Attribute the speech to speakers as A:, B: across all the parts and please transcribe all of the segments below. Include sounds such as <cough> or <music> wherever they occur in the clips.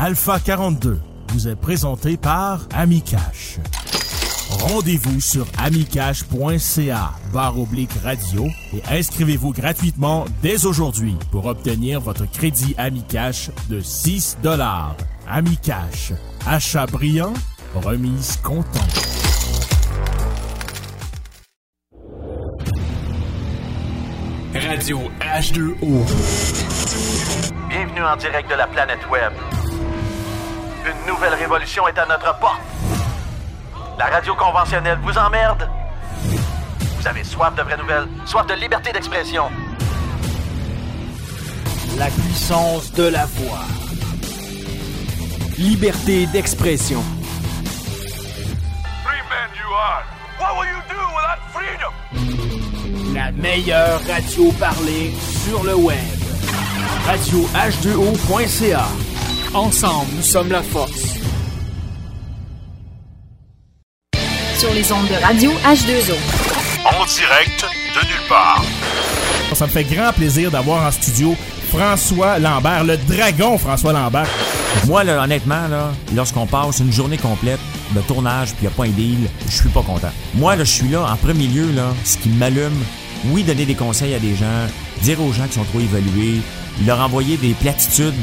A: Alpha 42 vous est présenté par Amicash. Rendez-vous sur amicash.ca barre oblique radio et inscrivez-vous gratuitement dès aujourd'hui pour obtenir votre crédit Amicash de 6 dollars. Amicash. Achat brillant, remise content.
B: Radio H2O.
C: Bienvenue en direct de la planète Web. Une nouvelle révolution est à notre porte. La radio conventionnelle vous emmerde. Vous avez soif de vraies nouvelles, soif de liberté d'expression.
D: La puissance de la voix. Liberté d'expression.
E: Free man you are. What will you do without freedom?
D: La meilleure radio parlée sur le web. Radio H2O.ca. Ensemble, nous sommes la force.
F: Sur les ondes de radio H2O.
E: En direct de nulle part.
A: Ça me fait grand plaisir d'avoir en studio François Lambert, le dragon François Lambert.
G: Moi, là, honnêtement, là, lorsqu'on passe une journée complète de tournage puis il n'y a pas un deal, je suis pas content. Moi, là, je suis là, en premier lieu, là, ce qui m'allume, oui, donner des conseils à des gens, dire aux gens qui sont trop évalués, leur envoyer des platitudes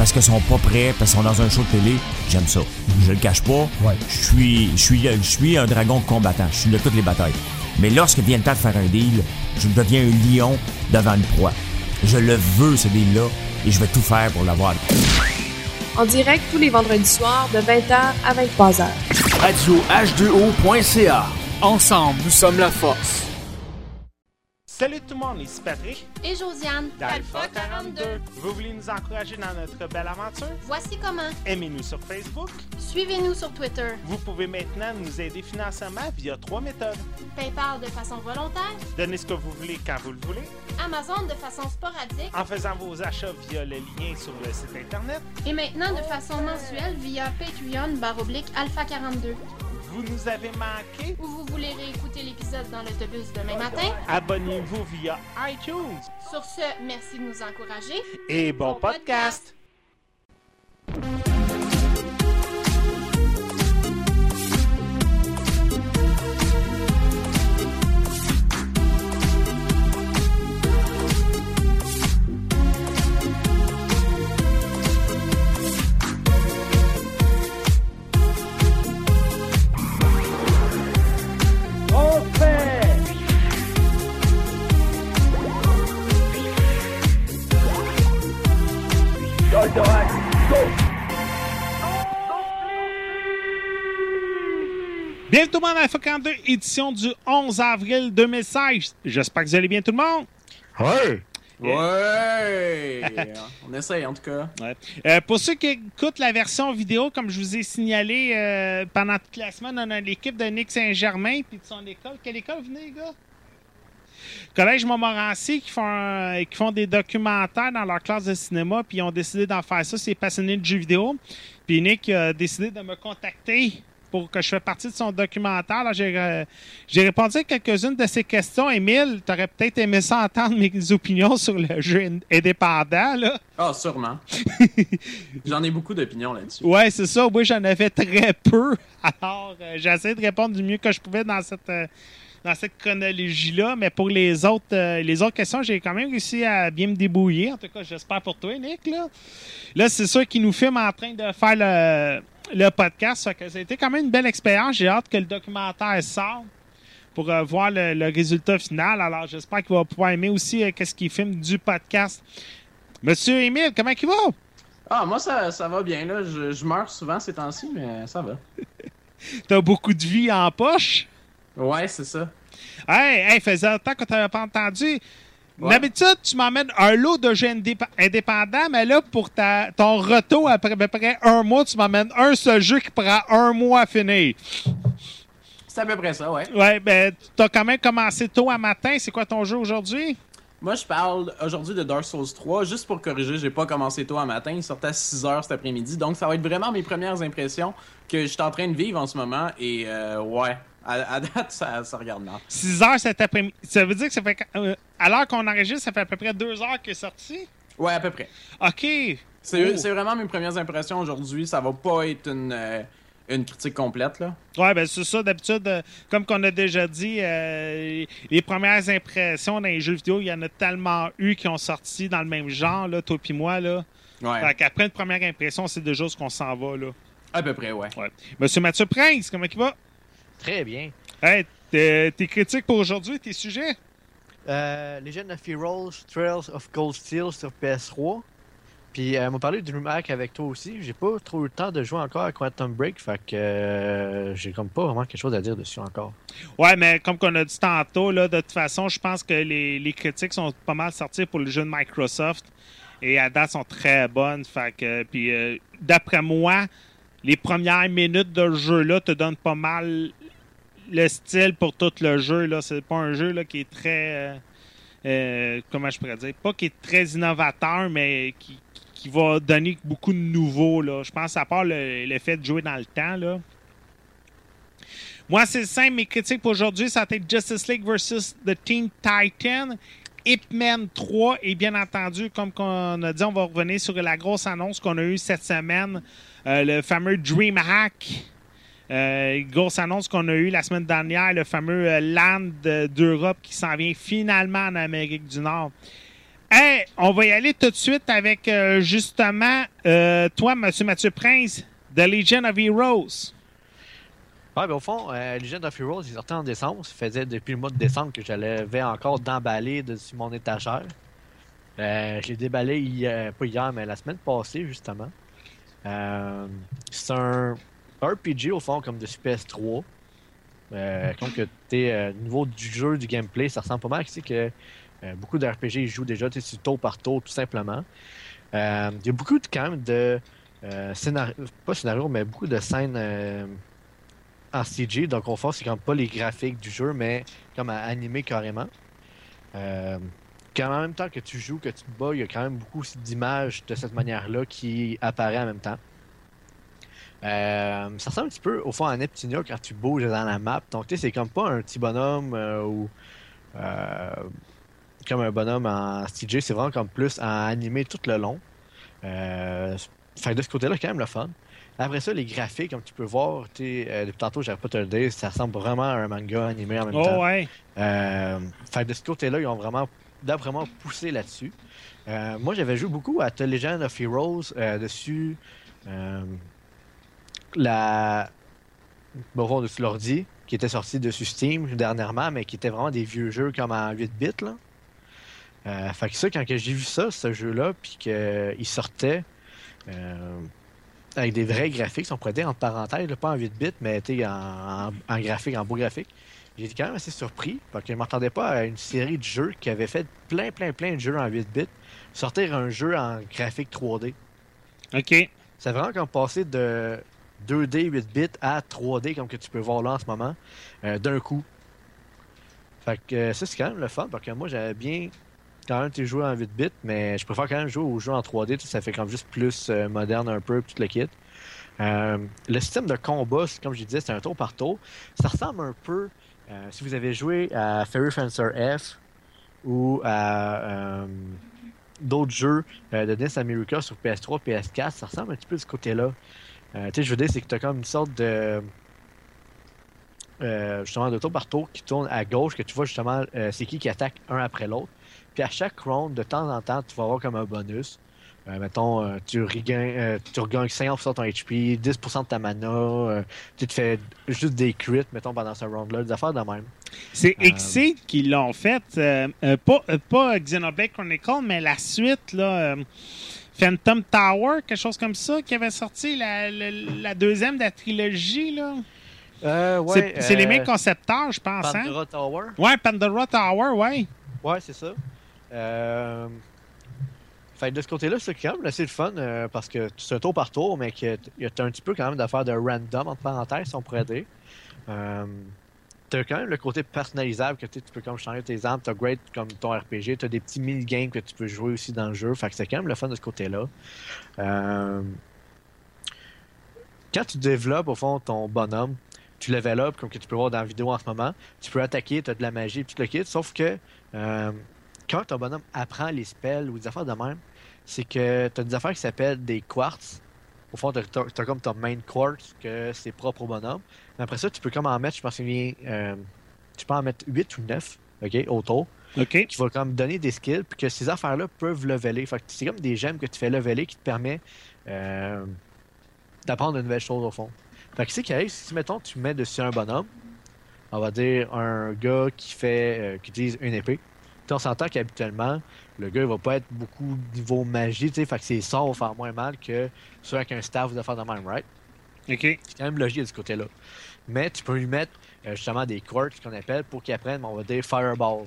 G: parce qu'ils sont pas prêts, parce qu'ils sont dans un show de télé, j'aime ça. Je le cache pas.
A: Ouais.
G: Je suis, je suis, je suis un dragon combattant. Je suis de toutes les batailles. Mais lorsque vient le temps de faire un deal, je deviens un lion devant une proie. Je le veux, ce deal-là, et je vais tout faire pour l'avoir.
H: En direct tous les vendredis soirs de 20h à 23h.
D: Radio H2O.ca. Ensemble, nous sommes la force.
I: Salut tout le monde, ici Patrick
J: Et Josiane,
I: d'Alpha 42. Vous voulez nous encourager dans notre belle aventure?
J: voici comment.
I: Aimez-nous sur Facebook.
J: Suivez-nous sur Twitter.
I: Vous pouvez maintenant nous aider financièrement via trois méthodes.
J: PayPal de façon volontaire.
I: Donnez ce que vous voulez quand vous le voulez.
J: Amazon de façon sporadique.
I: En faisant vos achats via le lien sur le site internet.
J: Et maintenant de façon mensuelle via Patreon baroblique Alpha 42.
I: Vous nous avez manqué?
J: Ou vous voulez réécouter l'épisode dans l'autobus demain matin?
I: Abonnez-vous via iTunes.
J: Sur ce, merci de nous encourager.
I: Et bon,
J: Bon
I: podcast. Bienvenue tout le monde à Alpha 42, édition du 11 avril 2016. J'espère que vous allez bien tout le monde.
K: Ouais! <laughs> On essaye en tout cas.
I: Ouais. Euh, pour ceux qui écoutent la version vidéo, comme je vous ai signalé euh, pendant toute la semaine, on a l'équipe de Nick Saint-Germain puis de son école. Quelle école venez, les gars? Collège Montmorency qui font, un- qui font des documentaires dans leur classe de cinéma, puis ils ont décidé d'en faire ça. C'est passionné de jeux vidéo. Puis Nick a décidé de me contacter pour que je fasse partie de son documentaire. J'ai euh, j'ai répondu à quelques-unes de ses questions. Émile, tu aurais peut-être aimé ça entendre mes opinions sur le <laughs> jeu in- indépendant. Là.
K: Ah, sûrement. <laughs> J'en ai beaucoup d'opinions là-dessus.
I: Ouais, c'est ça. Moi, j'en avais très peu. <laughs> Alors, euh, j'ai essayé de répondre du mieux que je pouvais dans cette, euh, dans cette chronologie-là. Mais pour les autres, euh, les autres questions, j'ai quand même réussi à bien me débrouiller. En tout cas, j'espère pour toi, Nick. Là, là c'est sûr qu'il nous filme en train de faire le, le podcast. Ça, que ça a été quand même une belle expérience. J'ai hâte que le documentaire sorte pour euh, voir le, le résultat final. Alors, j'espère qu'il va pouvoir aimer aussi euh, qu'est-ce qu'il filme du podcast. Monsieur Émile, comment il va?
K: Ah, moi ça, ça va bien là. Je, je meurs souvent ces temps-ci, mais ça va. <laughs>
I: T'as beaucoup de vie en poche?
K: Ouais, c'est ça.
I: Hey, hey, faisait longtemps que t'avais pas entendu.
K: Ouais.
I: D'habitude, tu m'emmènes un lot de jeux indép- indépendants, mais là, pour ta, ton retour après à peu près un mois, tu m'emmènes un seul jeu qui prend un mois à finir.
K: C'est à peu près ça, ouais.
I: Ouais, ben, t'as quand même commencé tôt à matin. C'est quoi ton jeu aujourd'hui?
K: Moi, je parle aujourd'hui de Dark Souls 3. Juste pour corriger, j'ai pas commencé tôt à matin. Il sortait à 6 h cet après-midi. Donc, ça va être vraiment mes premières impressions que je suis en train de vivre en ce moment. Et euh, ouais, à, à date, ça, ça regarde mal.
I: 6 heures cet après-midi. Ça veut dire que ça fait. euh, à l'heure qu'on enregistre, ça fait à peu près 2 heures qu'il est sorti?
K: Ouais, à peu près.
I: OK.
K: C'est
I: Oh.
K: c'est vraiment mes premières impressions aujourd'hui. Ça va pas être une, euh, une critique complète, là.
I: Ouais, ben c'est ça. D'habitude, euh, comme qu'on a déjà dit, euh, les premières impressions dans les jeux vidéo, il y en a tellement eu qui ont sorti dans le même genre, là, toi puis moi. Là.
K: Ouais.
I: Fait qu'après une première impression, c'est déjà ce qu'on s'en va. Là.
K: À peu près, ouais.
I: Ouais. Monsieur Mathieu Prince, comment il va?
B: Très bien.
I: Hey, t'es t'es critique pour aujourd'hui, tes sujets?
B: Euh, Legend of Heroes, Trails of Cold Steel sur PS3. Puis, euh, on m'a parlé de DreamHack avec toi aussi. J'ai pas trop eu le temps de jouer encore à Quantum Break, fait que euh, j'ai comme pas vraiment quelque chose à dire dessus encore.
I: Ouais, mais comme qu'on a dit tantôt, là, de toute façon, je pense que les, les critiques sont pas mal sorties pour le jeu de Microsoft. Et à date, sont très bonnes. Fait que, puis, euh, d'après moi, les premières minutes de jeu-là te donnent pas mal le style pour tout le jeu. Là. C'est pas un jeu là, qui est très. euh, euh, comment je pourrais dire? Pas qui est très innovateur, mais qui, qui va donner beaucoup de nouveaux. Je pense à part le, le fait de jouer dans le temps. Là. Moi, c'est simple. Mes critiques pour aujourd'hui, ça a été Justice League versus The Teen Titan. Ip Man 3 et bien entendu, comme on a dit, on va revenir sur la grosse annonce qu'on a eue cette semaine, euh, le fameux DreamHack. Euh, grosse annonce qu'on a eue la semaine dernière, le fameux euh, Land d'Europe qui s'en vient finalement en Amérique du Nord. Hey, on va y aller tout de suite avec euh, justement toi, Monsieur Mathieu Prince, The Legion of Heroes.
B: Ouais, ben au fond, euh, Legend of Heroes, il sortait en décembre. Ça faisait depuis le mois de décembre que je l'avais encore d'emballer dessus mon étagère. Je l'ai déballé pas hier, mais la semaine passée, justement. C'est un RPG, au fond, comme de PS3. Euh, comme que t'es euh, au niveau du jeu, du gameplay, ça ressemble pas mal. Tu sais que euh, beaucoup de RPG jouent déjà tu tour par tour, tout simplement. Euh, Il y a beaucoup de, quand même de euh, scénario, pas scénario, mais beaucoup de scènes euh, en CG. Donc, au fond, c'est comme pas les graphiques du jeu, mais comme à animé carrément. Euh, quand en même temps que tu joues, que tu te bats, il y a quand même beaucoup d'images de cette manière-là qui apparaît en même temps. Euh, ça ressemble un petit peu au fond à Neptunia quand tu bouges dans la map. Donc, tu sais, c'est comme pas un petit bonhomme euh, ou euh, comme un bonhomme en CG, c'est vraiment comme plus en animé tout le long. Fait que de ce côté-là, quand même le fun. Après ça, les graphiques, comme tu peux voir, tu sais, depuis tantôt, j'avais pas te le dire, ça ressemble vraiment à un manga animé en même
I: Oh
B: temps.
I: ouais.
B: Fait que de ce côté-là, ils ont vraiment, ils ont vraiment poussé là-dessus. Moi, j'avais joué beaucoup à The Legend of Heroes dessus. La. Bon, dessus l'ordi, qui était sorti dessus Steam dernièrement, mais qui était vraiment des vieux jeux comme en 8 bits. Là. Euh, fait que ça, quand j'ai vu ça, ce jeu-là, puis qu'il sortait euh, avec des vrais graphiques, on pourrait dire entre parenthèses, là, pas en 8 bits, mais en, en, en graphique, en beau graphique. J'ai été quand même assez surpris parce que je ne m'attendais pas à une série de jeux qui avait fait plein, plein, plein de jeux en 8 bits sortir un jeu en graphique 3D.
I: OK.
B: C'est vraiment comme passer de 2D 8 bits à 3D comme que tu peux voir là en ce moment euh, d'un coup. Fait que euh, ça c'est quand même le fun parce que moi j'avais bien quand même été joué en 8 bits mais je préfère quand même jouer aux jeux en 3D, tu sais, ça fait comme juste plus euh, moderne un peu tout le kit. Le système de combat, comme je disais, c'est un tour par tour. Ça ressemble un peu, si vous avez joué à Fairy Fencer F ou à d'autres jeux de NES America sur PS3, PS4, ça ressemble un petit peu de ce côté-là. Euh, tu sais, je veux dire, c'est que tu as comme une sorte de. euh, justement, de tour par tour qui tourne à gauche, que tu vois justement euh, c'est qui qui attaque un après l'autre. Puis à chaque round, de temps en temps, tu vas avoir comme un bonus. Euh, mettons, tu, regagnes, tu regagnes 50% de ton HP, 10% de ta mana, tu te fais juste des crits, mettons, pendant ce round-là, des affaires de même.
I: C'est Exceed qui l'ont fait. pas, pas Xenoblade Chronicle, mais la suite, là, Phantom Tower, quelque chose comme ça, qui avait sorti la, la- la deuxième de la trilogie. Là.
B: Euh, ouais,
I: c'est les
B: euh,
I: mêmes concepteurs, je pense. hein?
B: Pandora Tower.
I: Ouais, Pandora Tower, ouais.
B: Ouais, c'est ça. Euh... Fait de ce côté-là, c'est quand même assez le fun euh, parce que c'est un tour par tour, mais que t- y a un petit peu quand même d'affaires de random, entre parenthèses, si on pourrait dire. T'as quand même le côté personnalisable que tu peux comme changer tes armes, t'upgrade comme ton RPG, t'as des petits mini-games que tu peux jouer aussi dans le jeu. Fait que c'est quand même le fun de ce côté-là. Euh... Quand tu développes au fond ton bonhomme, tu level up, comme que tu peux voir dans la vidéo en ce moment, tu peux attaquer, tu as de la magie, tout le kit, sauf que euh, quand ton bonhomme apprend les spells ou des affaires de même, c'est que tu as des affaires qui s'appellent des quartz. Au fond, tu as, comme ton main quartz, que c'est propre au bonhomme. Mais après ça, tu peux comme en mettre, je pense qu'il euh, tu peux en mettre 8 ou 9, OK, autour.
I: OK.
B: Qui va comme donner des skills, puis que ces affaires-là peuvent leveler. Fait que c'est comme des gemmes que tu fais leveler qui te permet euh, d'apprendre de nouvelles choses au fond. Fait que c'est qui arrive, si mettons tu mets dessus un bonhomme, on va dire un gars qui fait euh, qui utilise une épée. On s'entend qu'habituellement, le gars il va pas être beaucoup niveau magie, tu sais, fait que ses sorts vont faire moins mal que ceux avec un staff de faire de même, right?
I: OK.
B: C'est quand même logique de ce côté-là. Mais tu peux lui mettre euh, justement des quartz qu'on appelle pour qu'il apprenne, on va dire Fireball.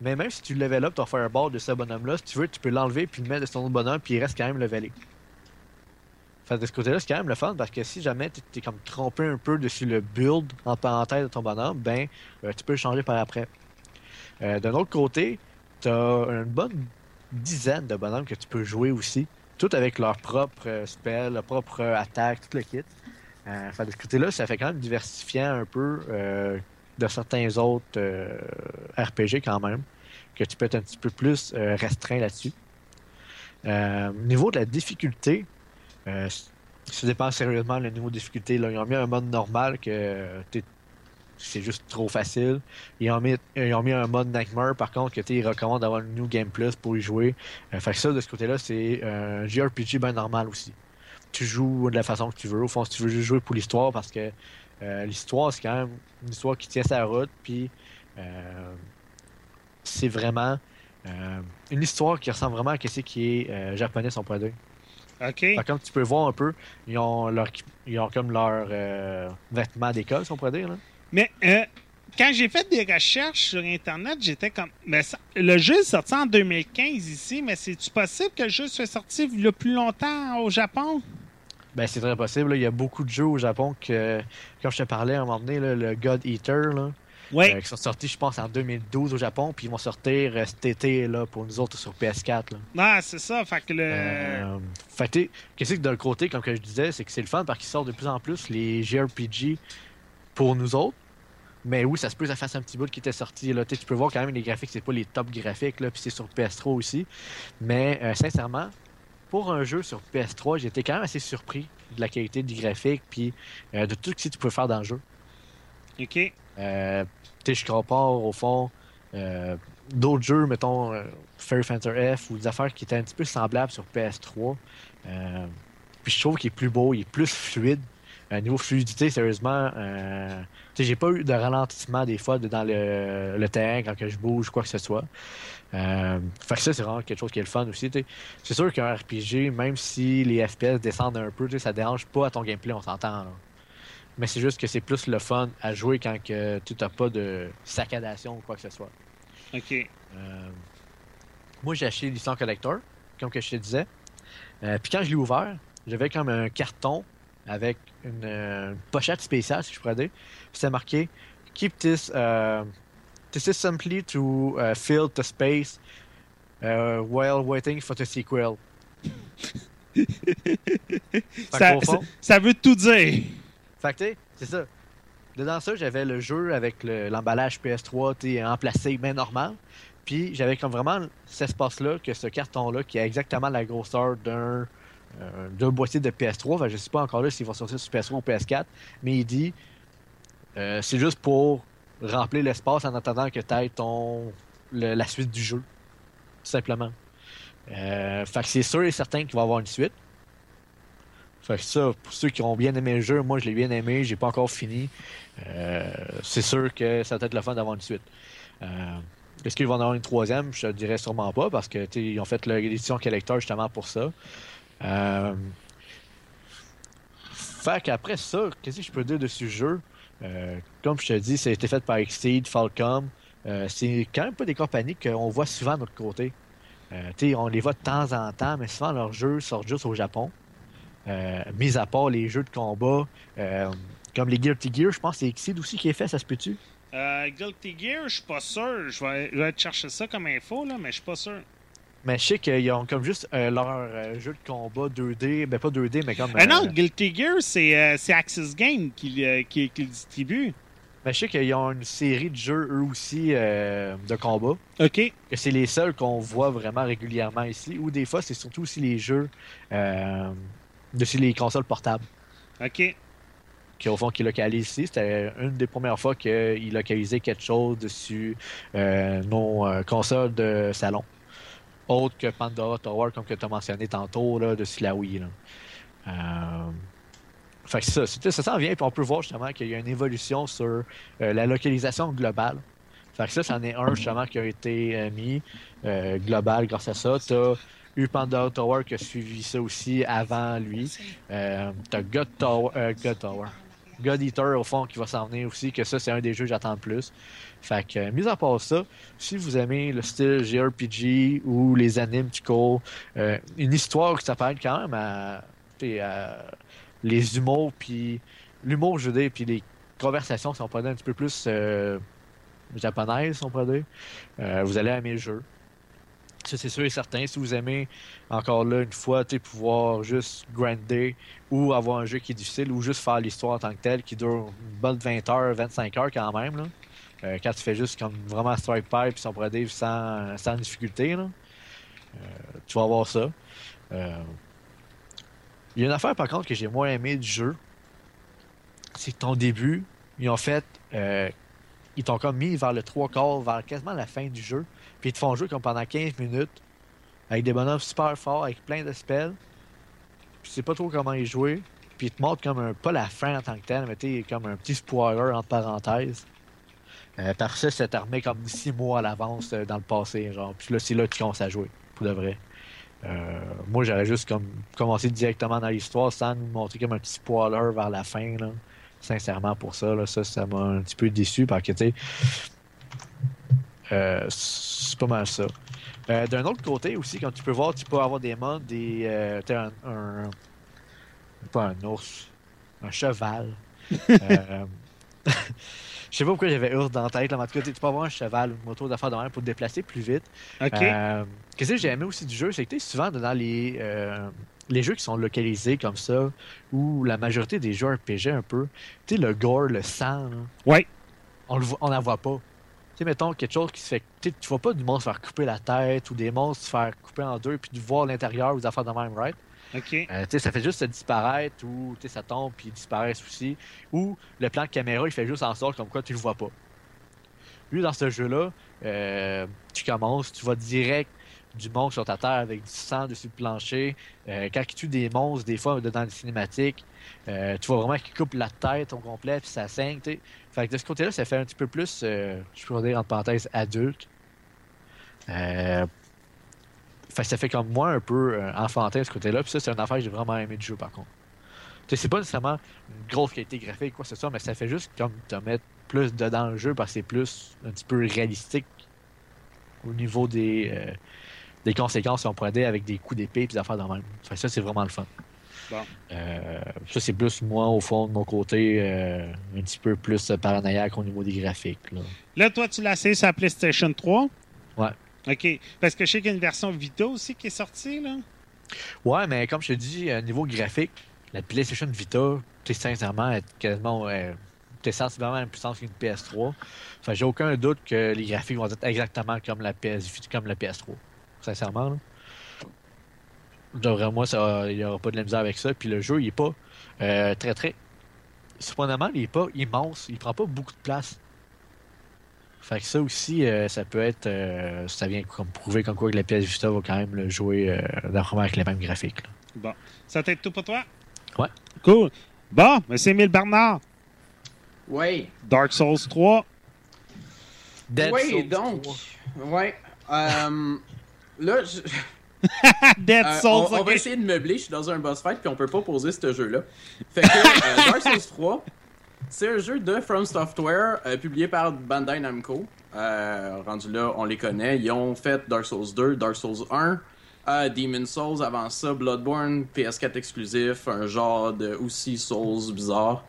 B: Mais même si tu level up ton Fireball de ce bonhomme-là, si tu veux, tu peux l'enlever puis le mettre de son autre bonhomme puis il reste quand même levelé. Fait de ce côté-là, c'est quand même le fun parce que si jamais tu es comme trompé un peu dessus le build en parenthèse de ton bonhomme, ben euh, tu peux le changer par après. Euh, D'un autre côté, tu as une bonne dizaine de bonhommes que tu peux jouer aussi, tout avec leur propre euh, spell, leur propre attaque, tout le kit. Euh, de ce côté-là, ça fait quand même diversifiant un peu euh, de certains autres euh, RPG quand même, que tu peux être un petit peu plus restreint là-dessus. Au niveau de la difficulté, ça dépend sérieusement le niveau de difficulté. Là. Ils ont mis un mode normal que t'es- c'est juste trop facile. Ils ont mis, ils ont mis un mode Nightmare, par contre, que ils recommandent d'avoir une New Game Plus pour y jouer. Euh, fait que ça, de ce côté-là, c'est un JRPG bien normal aussi. Tu joues de la façon que tu veux. Au fond, si tu veux juste jouer pour l'histoire, parce que euh, l'histoire, c'est quand même une histoire qui tient sa route, puis euh, c'est vraiment euh, une histoire qui ressemble vraiment à ce qui est euh, japonais, son produit.
I: OK.
B: Fait que comme tu peux voir un peu, ils ont, leur, ils ont comme leur euh, vêtements d'école, si on pourrait dire. Là.
I: Mais euh, quand j'ai fait des recherches sur Internet, j'étais comme. Mais ça- le jeu est sorti en 2015 ici, mais c'est-tu possible que le jeu soit sorti a plus longtemps au Japon?
B: Ben, c'est très possible. là. Il y a beaucoup de jeux au Japon que, comme je te parlais à un moment donné, là, le God Eater, là, euh, qui sont sortis, je pense, en 2012 au Japon, puis ils vont sortir euh, cet été là, pour nous autres sur PS4. Là.
I: Ah, c'est ça. Fait que le.
B: Euh, fait que, qu'est-ce que d'un côté, comme que je disais, c'est que c'est le fun parce qu'ils sortent de plus en plus les JRPG pour nous autres. Mais oui, ça se peut que ça fasse un petit bout qui était sorti. Là. Tu peux voir quand même les graphiques, c'est pas les top graphiques, là, puis c'est sur PS3 aussi. Mais euh, sincèrement, pour un jeu sur PS3, j'étais quand même assez surpris de la qualité du graphique, puis euh, de tout ce que tu peux faire dans le jeu.
I: OK.
B: Euh, tu sais, je compare au fond d'autres jeux, mettons Fairy Phantom F ou des affaires qui étaient un petit peu semblables sur PS3. Euh, puis je trouve qu'il est plus beau, il est plus fluide. Euh, niveau fluidité, sérieusement, euh, j'ai pas eu de ralentissement des fois de- dans le, le terrain quand que je bouge, quoi que ce soit. Euh, fait que ça, c'est vraiment quelque chose qui est le fun aussi. C'est sûr qu'un RPG, même si les FPS descendent un peu, ça dérange pas à ton gameplay, on s'entend. Mais c'est juste que c'est plus le fun à jouer quand que tu n'as pas de saccadation ou quoi que ce soit.
I: OK.
B: Euh, moi, j'ai acheté l'histoire collector, comme que je te disais. Euh, Puis quand je l'ai ouvert, j'avais comme un carton avec une, euh, une pochette spéciale, si je pourrais dire. C'était marqué Keep this, uh, this is simply to uh, fill the space uh, while waiting for the sequel. <laughs>
I: Ça, ça, ça veut tout dire.
B: fait que, c'est ça. Dedans ça, j'avais le jeu avec le- l'emballage PS3 tu sais, emplacé bien normal. Puis j'avais comme vraiment cet espace-là, que ce carton-là, qui a exactement la grosseur d'un euh, d'un boîtier de PS3. Fait que je sais pas encore là s'il va sortir sur PS3 ou PS4, mais il dit euh, c'est juste pour remplir l'espace en attendant que tu aies ton, le- la suite du jeu. Tout simplement. Euh, fait que c'est sûr et certain qu'il va y avoir une suite. Fait que ça, pour ceux qui ont bien aimé le jeu, moi je l'ai bien aimé, j'ai pas encore fini. Euh, c'est sûr que ça va être le fun d'avoir une suite. Euh, Est-ce qu'ils vont en avoir une troisième? Je te dirais sûrement pas parce que ils ont fait l'édition collector justement pour ça. Euh, Fait qu'après ça, qu'est-ce que je peux dire de ce jeu? Euh, Comme je te dis, ça a été fait par Exceed, Falcom. Euh, c'est quand même pas des compagnies qu'on voit souvent de notre côté. On les voit de temps en temps, mais souvent leurs jeux sortent juste au Japon. Mis à part les jeux de combat, comme les Guilty Gear, je pense que c'est Exceed aussi qui est fait, ça se peut-tu?
I: Guilty Gear, je suis pas sûr. Je vais, vais te chercher ça comme info, là, mais je suis pas sûr.
B: Mais je sais qu'ils ont comme juste euh, leur euh, jeu de combat 2D, ben pas 2D, mais comme.
I: Ah non,
B: euh,
I: Guilty Gear, c'est euh, c'est Axis Game qui, qui, qui le distribue.
B: Mais je sais qu'ils ont une série de jeux, eux aussi, de combat.
I: OK.
B: Que c'est les seuls qu'on voit vraiment régulièrement ici. Ou des fois, c'est surtout aussi les jeux dessus les consoles portables.
I: OK.
B: Qui, au fond, qui localisent ici. C'était une des premières fois qu'ils localisaient quelque chose dessus euh, nos euh, consoles de salon. Autre que Pandora Tower, comme que tu as mentionné tantôt, Wii. Là. Euh, fait que ça, ça s'en vient, puis on peut voir justement qu'il y a une évolution sur euh, la localisation globale. Fait que ça, c'en est un justement qui a été euh, mis global grâce à ça. T'as eu Pandora Tower qui a suivi ça aussi avant lui. Tower, euh, God Tower. God Eater au fond qui va s'en venir aussi, que ça c'est un des jeux que j'attends le plus. Fait que, euh, mis à part ça, si vous aimez le style JRPG ou les animes du cours, euh, une histoire qui s'appelle quand même à, les humours, puis l'humour, je veux dire, puis les conversations sont pas un petit peu plus euh, japonaises, on dire. Euh, vous allez aimer le jeu. Ça, c'est sûr et certain. Si vous aimez, encore là, une fois, pouvoir juste grinder ou avoir un jeu qui est difficile ou juste faire l'histoire en tant que telle qui dure une bonne 20 heures, 25 heures quand même, là. Euh, quand tu fais juste comme vraiment strike pipe puis son dire sans, sans difficulté, là. Euh, tu vas avoir ça. Euh, il y a une affaire par contre que j'ai moins aimé du jeu. C'est que ton début, ils ont fait. Ils t'ont comme mis vers le trois quarts, vers quasiment la fin du jeu. Puis ils te font jouer comme pendant 15 minutes. Avec des bonhommes super forts, avec plein de spells. Puis tu sais pas trop comment y jouer. Puis ils te montrent comme un. Pas la fin en tant que tel, mais sais, comme un petit spoiler entre parenthèses. Euh, parce que c'est armé comme 6 mois à l'avance euh, dans le passé, genre. Puis là, c'est là que tu commences à jouer, pour de vrai. Euh, moi, j'aurais juste comme commencé directement dans l'histoire sans nous montrer comme un petit spoiler vers la fin, là. Sincèrement, pour ça, là, ça, ça m'a un petit peu déçu parce que, tu sais, euh, c'est pas mal ça. Euh, D'un autre côté aussi, comme tu peux voir, tu peux avoir des modes, des. Euh, t'as un, un- Pas un ours, un cheval. <laughs> <laughs> Je sais pas pourquoi j'avais ours dans la tête, là, mais en tout cas, tu peux avoir un cheval ou une moto d'affaires de même pour te déplacer plus vite.
I: OK.
B: Qu'est-ce que j'ai aimé aussi du jeu, c'est que tu sais, souvent dans les, les jeux qui sont localisés comme ça, ou la majorité des jeux RPG un peu, tu sais, le gore, le sang,
I: Ouais.
B: on le voit- on n'en voit pas. Tu sais, mettons quelque chose qui se fait. Tu vois pas du monstre se faire couper la tête ou des monstres se faire couper en deux puis de voir l'intérieur ou des affaires de même, right?
I: OK.
B: Euh, tu sais, ça fait juste se disparaître ou tu sais, ça tombe puis ils disparaissent aussi. Ou le plan de caméra, il fait juste en sorte comme quoi tu le vois pas. Lui, dans ce jeu-là, euh, tu commences, tu vas direct du monstre sur ta terre avec du sang dessus le plancher. Euh, quand il tue des monstres, des fois, dans les cinématiques, euh, tu vois vraiment qu'il coupe la tête au complet puis ça saigne. tu sais. Fait que de ce côté-là, ça fait un petit peu plus, euh, je pourrais dire entre parenthèses, adulte. Euh, fait que ça fait comme moi un peu enfantin ce côté-là. Puis ça, c'est une affaire que j'ai vraiment aimé du jeu par contre. C'est pas nécessairement une grosse qualité graphique, quoi, c'est ça, mais ça fait juste comme te mettre plus dedans le jeu parce que c'est plus un petit peu réalistique au niveau des, des conséquences qu'on pourrait dire avec des coups d'épée et des affaires de même. Fait que ça, c'est vraiment le fun.
I: Bon.
B: Euh, ça, c'est plus moi, au fond, de mon côté, euh, un petit peu plus euh, paranoïaque au niveau des graphiques. Là.
I: Là, toi, tu l'as essayé sur la PlayStation 3?
B: Ouais.
I: OK. Parce que je sais qu'il y a une version Vita aussi qui est sortie, là.
B: Ouais, mais comme je te dis, au niveau graphique, la PlayStation Vita, tu sais, sincèrement, est quasiment. Euh, t'es sensiblement la même puissance qu'une PS3. Fait que j'ai aucun doute que les graphiques vont être exactement comme la, PS, comme la PS3. Sincèrement, là. Genre, moi, ça, il n'y aura pas de la misère avec ça. Puis le jeu, il est pas euh, très, très. Cependant, il est pas immense. Il prend pas beaucoup de place. Fait que ça aussi, euh, ça peut être. euh, ça vient comme prouver comme quoi que la PS Vita va quand même le jouer euh, d'après avec les mêmes graphiques. là.
I: Bon. Ça t'aide tout pour toi?
B: Ouais.
I: Cool. Bon, monsieur Émile Bernard,
K: Oui.
I: Dark Souls 3.
B: Dead
K: oui,
B: Souls
K: donc.
B: 3.
K: Ouais. Là, je- <laughs>
I: Dead
K: Euh,
I: Souls,
K: on, on va essayer de meubler. Je suis dans un boss fight puis on peut pas poser ce jeu-là. Fait que euh, <laughs> Dark Souls 3, c'est un jeu de From Software euh, publié par Bandai Namco. Rendu là, on les connaît. Ils ont fait Dark Souls 2, Dark Souls 1, euh, Demon Souls, avant ça, Bloodborne, PS4 exclusif, un genre de aussi Souls bizarre.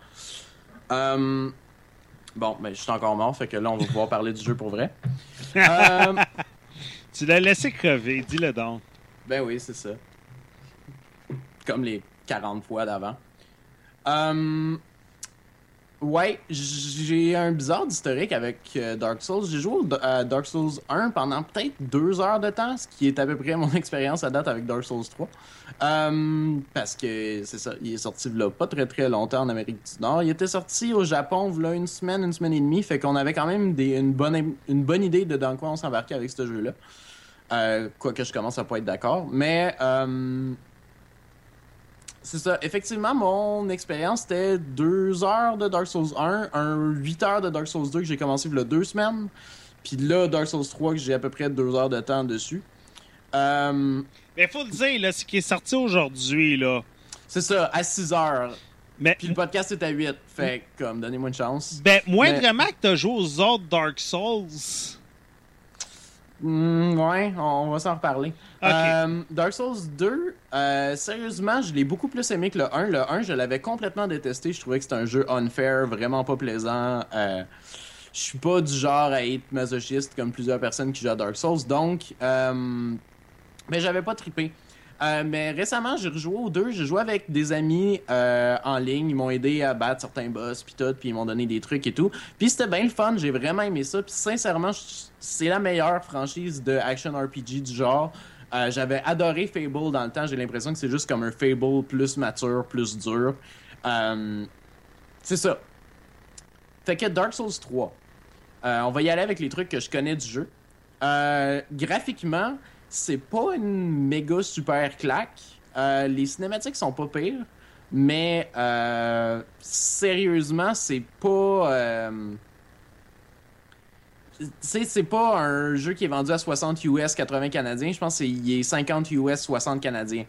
K: Bon, ben, je suis encore mort, fait que là, on va pouvoir parler du jeu pour vrai. <laughs> Euh,
I: Tu l'as laissé crever, dis-le donc.
K: ben oui, c'est ça. Comme les 40 fois d'avant. Euh, Ouais, j'ai un bizarre d'historique avec euh, Dark Souls. J'ai joué à Dark Souls 1 pendant peut-être deux heures de temps, ce qui est à peu près mon <laughs> expérience à date avec Dark Souls 3. Euh, parce que c'est ça, il est sorti là pas très très longtemps en Amérique du Nord. Il était sorti au Japon là une semaine, une semaine et demie, fait qu'on avait quand même des, une, bonne, une bonne idée de dans quoi on s'embarquait avec ce jeu-là. Euh, Quoique je commence à pas être d'accord. Mais euh, c'est ça. Effectivement, mon expérience, c'était deux heures de Dark Souls 1, un 8 heures de Dark Souls 2 que j'ai commencé il y a deux semaines. Puis là, Dark Souls 3 que j'ai à peu près deux heures de temps dessus. Euh...
I: Mais faut le dire, là, ce qui est sorti aujourd'hui, là.
K: C'est ça, à 6 heures. Mais... Puis le podcast est à 8. Fait comme, donnez-moi une chance.
I: Ben, moindrement Mais... que t'as joué aux autres Dark Souls.
K: Mm, ouais, on va s'en reparler. Euh, Dark Souls 2, euh, sérieusement, je l'ai beaucoup plus aimé que le 1. Le 1, je l'avais complètement détesté. Je trouvais que c'était un jeu unfair, vraiment pas plaisant. Euh, je suis pas du genre à être masochiste comme plusieurs personnes qui jouent à Dark Souls, donc. mais j'avais pas trippé. Euh, mais récemment, j'ai rejoué aux deux. J'ai joué avec des amis euh, en ligne. Ils m'ont aidé à battre certains boss, puis tout, puis ils m'ont donné des trucs et tout. Puis c'était bien le fun. J'ai vraiment aimé ça. Puis sincèrement, c'est la meilleure franchise de action RPG du genre. Euh, j'avais adoré Fable dans le temps. J'ai l'impression que c'est juste comme un Fable plus mature, plus dur. c'est ça. Fait que Dark Souls 3. on va y aller avec les trucs que je connais du jeu. graphiquement, c'est pas une méga super claque. Euh, les cinématiques sont pas pires, mais euh, sérieusement, c'est pas. Euh, c'est pas un jeu qui est vendu à 60 US, 80 canadiens. Je pense qu'il est 50 US, 60 canadiens.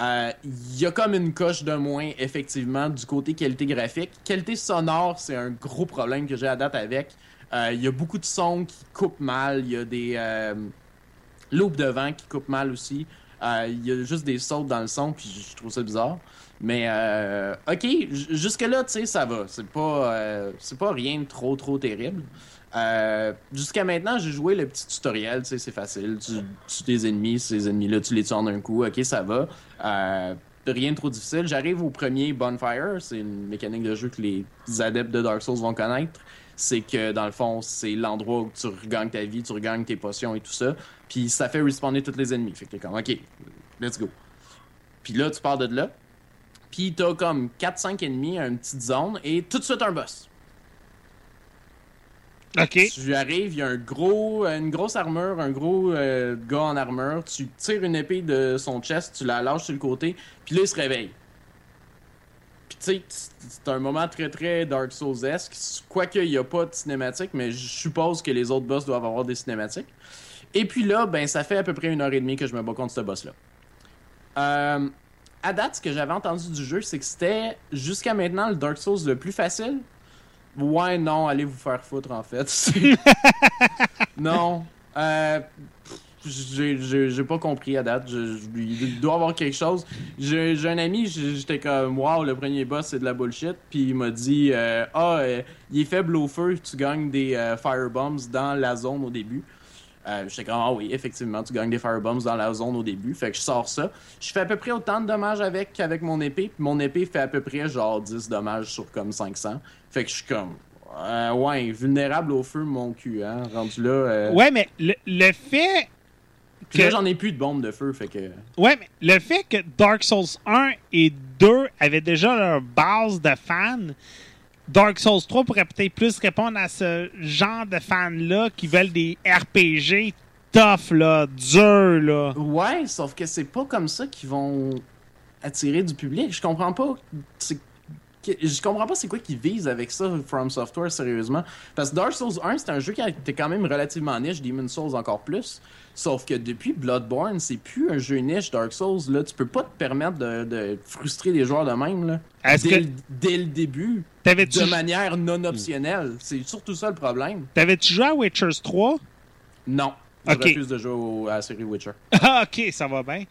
K: Il y a comme une coche de moins, effectivement, du côté qualité graphique. Qualité sonore, c'est un gros problème que j'ai à date avec. Il y a beaucoup de sons qui coupent mal. Il y a des Loupe de vent qui coupe mal aussi. Euh, il y a juste des sautes dans le son, puis je trouve ça bizarre. Mais euh, ok, jusque-là, tu sais, ça va. C'est pas, euh, c'est pas rien de trop, trop terrible. Jusqu'à maintenant, j'ai joué le petit tutoriel, tu sais, c'est facile. Tu tues tes ennemis, ces ennemis-là, tu les tues en un coup, ok, ça va. rien de trop difficile. J'arrive au premier Bonfire, c'est une mécanique de jeu que les adeptes de Dark Souls vont connaître c'est que dans le fond, c'est l'endroit où tu regagnes ta vie, tu regagnes tes potions et tout ça. Puis ça fait respawner tous les ennemis. Fait que t'es comme, ok, let's go. Puis là, tu pars de là. Puis t'as comme 4-5 ennemis, une petite zone, et tout de suite un boss.
I: Ok.
K: Tu arrives, il y a un gros, une grosse armure, un gros euh, gars en armure. Tu tires une épée de son chest, tu la lâches sur le côté, puis là, il se réveille sais, c'est un moment très très Dark Souls-esque. Quoique il n'y a pas de cinématique, mais je suppose que les autres boss doivent avoir des cinématiques. Et puis là, ben ça fait à peu près une heure et demie que je me bats contre ce boss-là. Euh, à date, ce que j'avais entendu du jeu, c'est que c'était jusqu'à maintenant le Dark Souls le plus facile. Ouais, non, allez vous faire foutre en fait. <laughs> non. Euh, j'ai pas compris à date. il doit y avoir quelque chose. J'ai un ami, j'étais comme, wow, le premier boss, c'est de la bullshit. Puis il m'a dit, euh, ah, euh, il est faible au feu, tu gagnes des euh, firebombs dans la zone au début. j'étais comme, ah oui, effectivement, tu gagnes des firebombs dans la zone au début. Fait que je sors ça. Je fais à peu près autant de dommages avec qu'avec mon épée. Puis mon épée fait à peu près genre 10 dommages sur comme 500. Fait que je suis comme, ouais, vulnérable au feu, mon cul, hein, rendu là.
I: Ouais, mais le fait
K: puis là, j'en ai plus de bombes de feu, fait que...
I: Ouais, mais le fait que Dark Souls 1 et 2 avaient déjà leur base de fans, Dark Souls 3 pourrait peut-être plus répondre à ce genre de fans-là qui veulent des RPG tough, là, durs, là.
K: Ouais, sauf que c'est pas comme ça qu'ils vont attirer du public. Je comprends pas je comprends pas c'est quoi qu'ils visent avec ça, From Software, sérieusement. Parce que Dark Souls 1, c'est un jeu qui était quand même relativement niche, Demon Souls encore plus. Sauf que depuis Bloodborne, c'est plus un jeu niche Dark Souls. Là. Tu peux pas te permettre de, frustrer les joueurs de même. Là. Dès, le, dès, le début, de manière non optionnelle. C'est surtout ça le problème.
I: T'avais-tu joué à Witcher 3?
K: Non. Je refuse de jouer à la série Witcher. <laughs>
I: Ah, ok, ça va bien.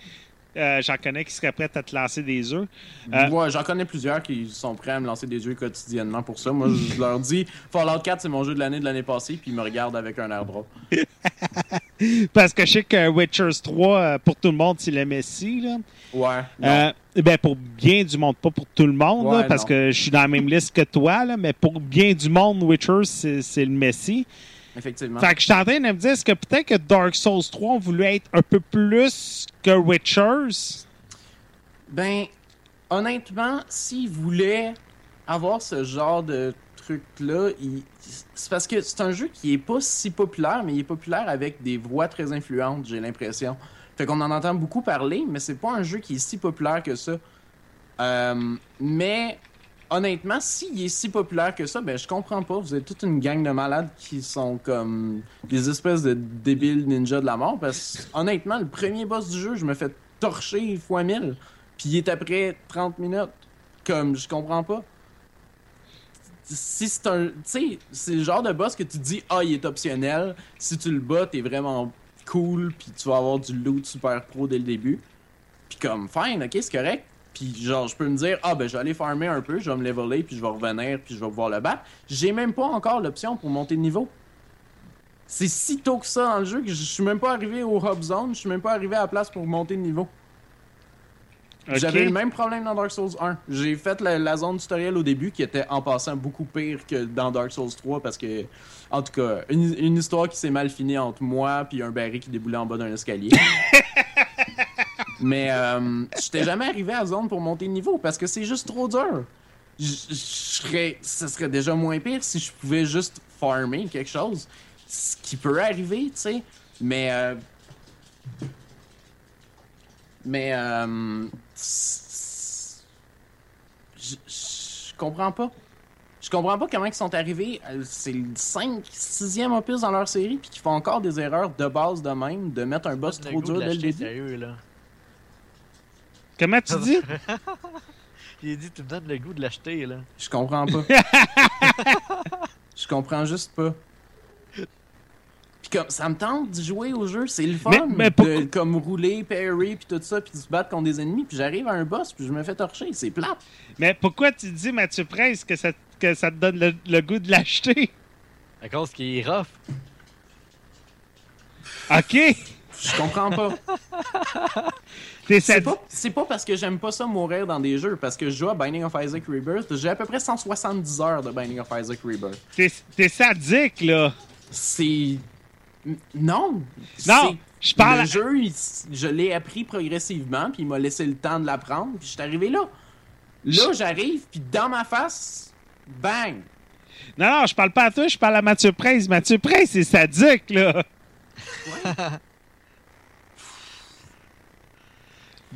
I: Euh, j'en connais qui seraient prêts à te lancer des œufs.
K: Euh, j'en connais plusieurs qui sont prêts à me lancer des œufs quotidiennement pour ça. Moi, je leur dis Fallout 4, c'est mon jeu de l'année de l'année passée, puis ils me regardent avec un air drôle. <laughs>
I: Parce que je sais que Witchers 3, euh, pour tout le monde, c'est le Messi. Là.
K: Ouais.
I: Euh, ben pour bien du monde, pas pour tout le monde, là,
K: Ouais,
I: parce
K: non.
I: que je suis dans la même liste que toi, là, mais pour bien du monde, Witchers, c'est c'est le Messi.
K: Effectivement.
I: Fait que je suis en train de me dire, est-ce que peut-être que Dark Souls 3 on voulait être un peu plus que Witchers?
K: Ben, honnêtement, s'ils voulaient avoir ce genre de truc-là, il- c'est parce que c'est un jeu qui est pas si populaire, mais il est populaire avec des voix très influentes, j'ai l'impression. Fait qu'on en entend beaucoup parler, mais c'est pas un jeu qui est si populaire que ça. Euh, mais honnêtement, s'il est si populaire que ça, ben je comprends pas. Vous êtes toute une gang de malades qui sont comme des espèces de débiles ninjas de la mort. Parce honnêtement, le premier boss du jeu, je me fais torcher fois mille. Puis il est après 30 minutes. Comme, je comprends pas. Si c'est un. Tu sais, c'est le genre de boss que tu dis, ah, il est optionnel. Si tu le bats, t'es vraiment cool. Puis tu vas avoir du loot super pro dès le début. Puis comme, fine, ok, c'est correct. Puis genre, je peux me dire, ah, ben, je vais aller farmer un peu, je vais me leveler, puis je vais revenir, puis je vais pouvoir le battre. J'ai même pas encore l'option pour monter de niveau. C'est si tôt que ça dans le jeu que je suis même pas arrivé au hub zone, je suis même pas arrivé à la place pour monter de niveau. J'avais le même problème dans Dark Souls 1. J'ai fait la, la zone tutoriel au début qui était en passant beaucoup pire que dans Dark Souls 3 parce que, en tout cas, une, une histoire qui s'est mal finie entre moi puis un baril qui déboulait en bas d'un escalier. <laughs> Mais euh, j'étais jamais arrivé à la zone pour monter de niveau parce que c'est juste trop dur. Je serais, ça serait déjà moins pire si je pouvais juste farmer quelque chose. Ce qui peut arriver, tu sais. Mais euh, mais euh, je comprends pas. Je comprends pas comment ils sont arrivés. euh, C'est le 5, 6e opus dans leur série, puis qu'ils font encore des erreurs de base de même, de mettre un boss trop dur dès le début.
B: sérieux, là.
I: Comment tu dis? <laughs>
B: Il dit, tu me donnes le goût de l'acheter, là.
K: Je comprends pas. <laughs> Je comprends juste pas. Puis comme ça me tente de jouer au jeu, c'est le fun
I: Mais- mais
K: de comme rouler, parry puis tout ça puis de se battre contre des ennemis, puis j'arrive à un boss puis je me fais torcher, c'est plate.
I: Mais pourquoi tu dis, Mathieu Presse, que ça, que ça te donne le, le goût de l'acheter?
B: À cause qu'il est rough.
I: OK!
K: Je comprends pas. <laughs> C'est pas, c'est pas parce que j'aime pas ça mourir dans des jeux, parce que je joue à Binding of Isaac Rebirth, j'ai à peu près 170 heures de Binding of Isaac Rebirth.
I: t'es- sadique, là.
K: C'est. Non!
I: Non,
K: C'est-
I: je parle
K: Le jeu, il- je l'ai appris progressivement, puis il m'a laissé le temps de l'apprendre, puis je suis arrivé là. Là, j'arrive, puis dans ma face, bang!
I: Non, non, je parle pas à toi, je parle à Mathieu Presse. Mathieu Presse, c'est sadique, là. <laughs>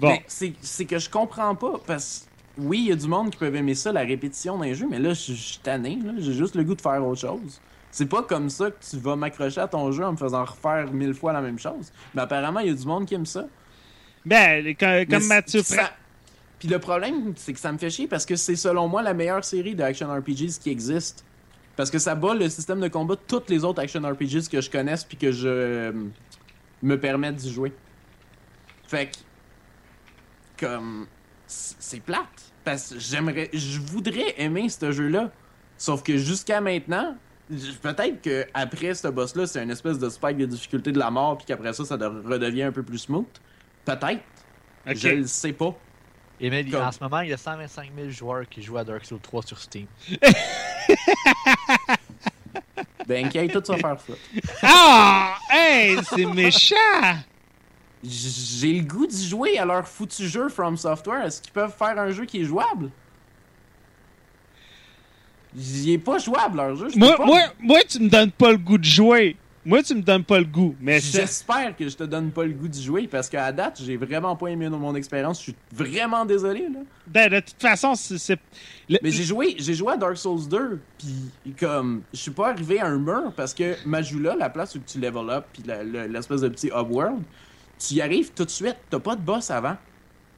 I: Bon.
K: C'est que je comprends pas, parce que oui, il y a du monde qui peut aimer ça, la répétition d'un jeu, mais là, je suis tanné, j'ai juste le goût de faire autre chose. C'est pas comme ça que tu vas m'accrocher à ton jeu en me faisant refaire mille fois la même chose. Mais apparemment, il y a du monde qui aime ça.
I: Ben, comme, comme Mathieu
K: ça-. Puis le problème, c'est que ça me fait chier parce que c'est selon moi la meilleure série de action RPGs qui existe. Parce que ça bat le système de combat de toutes les autres action RPGs que je connaisse puis que je euh, me permets d'y jouer. Fait que comme c'est plate parce que j'aimerais je voudrais aimer ce jeu-là. Sauf que jusqu'à maintenant, peut-être que après ce boss là, c'est une espèce de spike de difficulté de la mort puis qu'après ça ça de- redevient un peu plus smooth. Peut-être. Je le sais pas.
B: Et mais,
K: Comme-
B: en ce moment, il y a 125 000 joueurs qui jouent à Dark Souls 3 sur Steam. <laughs>
K: Ben, tout ça faire foutre.
I: Ah! Hey, c'est méchant!
K: J'ai le goût d'y jouer à leur foutu jeu From Software. Est-ce qu'ils peuvent faire un jeu qui est jouable? Il est pas jouable leur jeu. je
I: Moi,
K: pas.
I: moi, moi, tu me donnes pas le goût de jouer. Moi, tu me donnes pas le goût. Mais
K: J'espère que je te donne pas le goût d'y jouer parce qu'à date, j'ai vraiment pas aimé mon expérience. Je suis vraiment désolé là.
I: ben, de toute façon, c'est. le-
K: Mais j'ai joué, j'ai joué à Dark Souls 2, puis comme je suis pas arrivé à un mur parce que Majula, la place où tu level up, puis l'espèce de petit hub world, tu y arrives tout de suite. T'as pas de boss avant.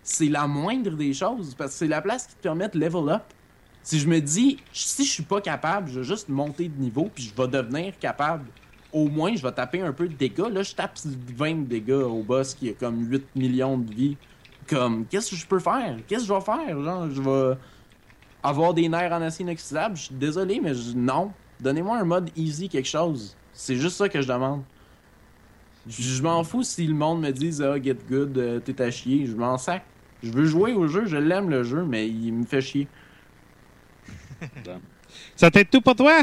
K: C'est la moindre des choses parce que c'est la place qui te permet de level up. Si je me dis, si je suis pas capable, je vais juste monter de niveau puis je vais devenir capable. Au moins, je vais taper un peu de dégâts. Là, je tape 20 dégâts au boss qui a comme 8 millions de vies. Comme, qu'est-ce que je peux faire? Qu'est-ce que je vais faire? Genre, je vais avoir des nerfs en acier inoxydable. Je suis désolé, mais je- non. Donnez-moi un mode easy quelque chose. C'est juste ça que je demande. Je m'en fous si le monde me dit Ah, get good, euh, t'es à chier. Je m'en sac. Je veux jouer au jeu, je l'aime le jeu, mais il me fait chier. <laughs>
I: Ça t'aide tout pour toi?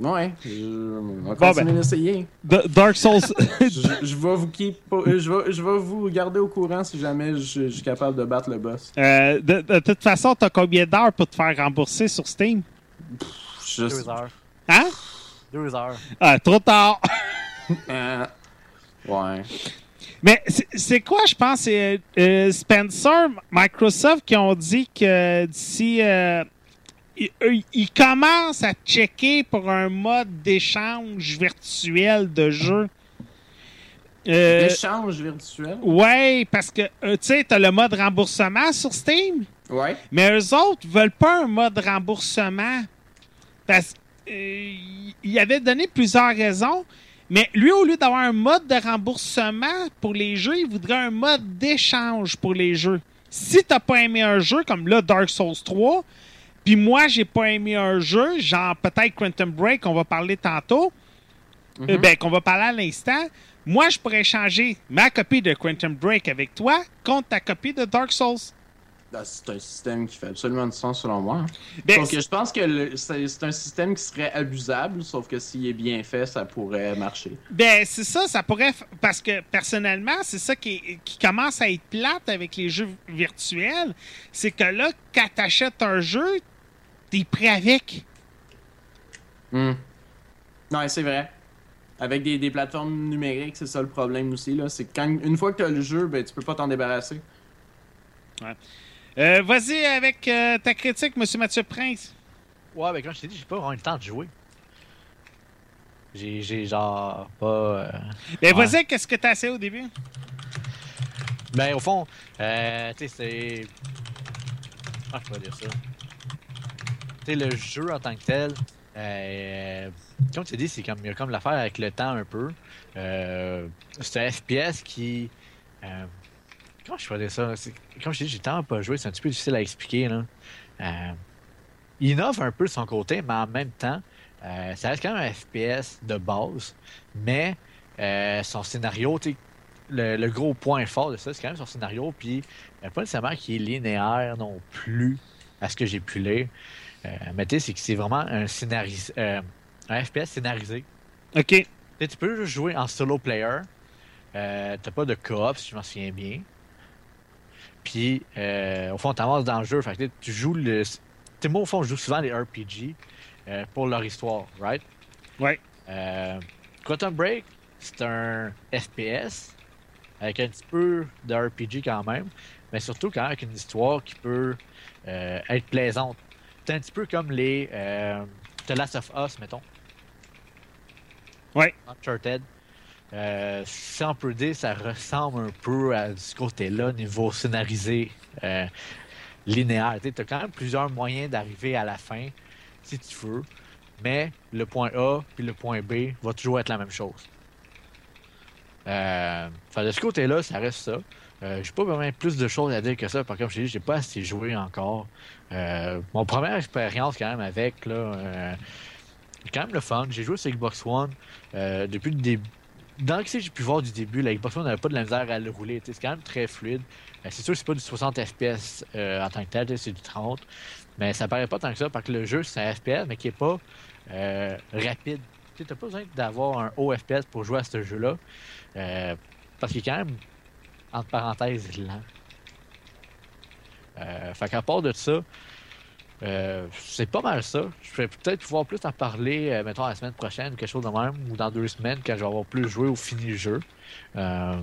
K: Ouais, je, on va
I: Bon,
K: continuer
I: ben.
K: d'essayer.
I: Dark Souls. <laughs>
K: je, je vais vous keep, euh, je vais, je vais vous garder au courant si jamais je, je suis capable de battre le boss.
I: Euh, de, de toute façon, t'as combien d'heures pour te faire rembourser sur Steam?
K: Je-
B: Deux heures.
I: Hein?
B: Deux heures.
I: Ah, trop tard.
K: Euh, ouais.
I: Mais c'est- quoi, je pense, c'est euh, Spencer, Microsoft, qui ont dit que d'ici. euh, ils, commencent à checker pour un mode d'échange virtuel de jeu. Euh,
K: Échange virtuel?
I: ouais, parce que, tu sais, t'as le mode remboursement sur Steam.
K: Ouais.
I: Mais eux autres veulent pas un mode remboursement. Parce qu'il avait donné plusieurs raisons. Mais lui, au lieu d'avoir un mode de remboursement pour les jeux, il voudrait un mode d'échange pour les jeux. Si t'as pas aimé un jeu, comme là, Dark Souls 3, puis moi, j'ai pas aimé un jeu, genre peut-être Quantum Break, on va parler tantôt, euh, ben, qu'on va parler à l'instant, moi, je pourrais changer ma copie de Quantum Break avec toi contre ta copie de Dark Souls.
K: Ah, C'est un système qui fait absolument du sens selon moi.
I: Ben,
K: sauf que je pense que c'est un système qui serait abusable, sauf que s'il est bien fait, ça pourrait marcher.
I: Ben, c'est ça, ça pourrait. Parce que personnellement, c'est ça qui, commence à être plate avec les jeux virtuels. C'est que là, quand t'achètes un jeu, t'es prêt avec.
K: Hmm. Ouais, c'est vrai. Avec des, des plateformes numériques, c'est ça le problème aussi. là. C'est quand une fois que tu as le jeu, ben tu peux pas t'en débarrasser.
I: Euh, Vas-y avec euh, ta critique, Monsieur Mathieu Prince.
B: Ouais, ben comme je t'ai dit, j'ai pas vraiment eu le temps de jouer. J'ai, j'ai genre pas. euh,
I: Ben,
B: ouais.
I: vas-y, qu'est-ce que t'as essayé au début?
B: Ben, au fond, euh, tu sais, c'est. Ah, je peux dire ça? Tu sais, le jeu en tant que tel, euh, comme tu dis, c'est comme, il y a comme l'affaire avec le temps un peu. Euh, c'est un FPS qui. Euh, comment je dire ça? Comme je dit, j'ai tellement pas joué, c'est un petit peu difficile à expliquer. Là. Euh, il innove un peu de son côté, mais en même temps, euh, ça reste quand même un FPS de base, mais euh, son scénario, le, le gros point fort de ça, c'est quand même son scénario, puis pas nécessairement qu'il est linéaire non plus, à ce que j'ai pu lire. Mais tu sais, c'est que c'est vraiment un, scénaris un FPS scénarisé.
I: OK.
B: Tu peux juste jouer en solo player. Euh, T'as pas de coop, si je m'en souviens bien. Puis, euh, au fond, t'avances dans le jeu. Fait que tu joues le. Moi, au fond, je joue souvent les RPG euh, pour leur histoire, right?
I: Ouais.
B: Euh, Quantum Break, c'est un FPS avec un petit peu de RPG quand même, mais surtout quand même avec une histoire qui peut euh, être plaisante. C'est un petit peu comme les The Last of Us, mettons.
I: Ouais.
B: Uncharted. Euh, si on peut dire, ça ressemble un peu à ce côté-là, niveau scénarisé, euh, linéaire. Tu as quand même plusieurs moyens d'arriver à la fin, si tu veux, mais le point A puis le point B va toujours être la même chose. Euh, de ce côté-là, ça reste ça. Euh, j'ai pas vraiment plus de choses à dire que ça. Par contre, je t'ai dit, j'ai pas assez joué encore. Euh, mon première expérience quand même avec, là, euh, quand même le fun. J'ai joué sur Xbox One depuis le début. Dans ce que j'ai pu voir du début, la Xbox One n'avait pas de la misère à le rouler. C'est quand même très fluide. Euh, c'est sûr que c'est pas du 60 FPS euh, en tant que tel, c'est du 30. Mais ça paraît pas tant que ça parce que le jeu c'est un FPS mais qui est pas euh, rapide. Tu n'as pas besoin d'avoir un haut FPS pour jouer à ce jeu-là. Euh, parce qu'il est quand même, entre parenthèses, lent. Fait qu'à part de ça, euh, c'est pas mal ça. Je vais peut-être pouvoir plus en parler, euh, mettons, la semaine prochaine, quelque chose de même, ou dans deux semaines, quand je vais avoir plus joué ou fini le jeu. Euh,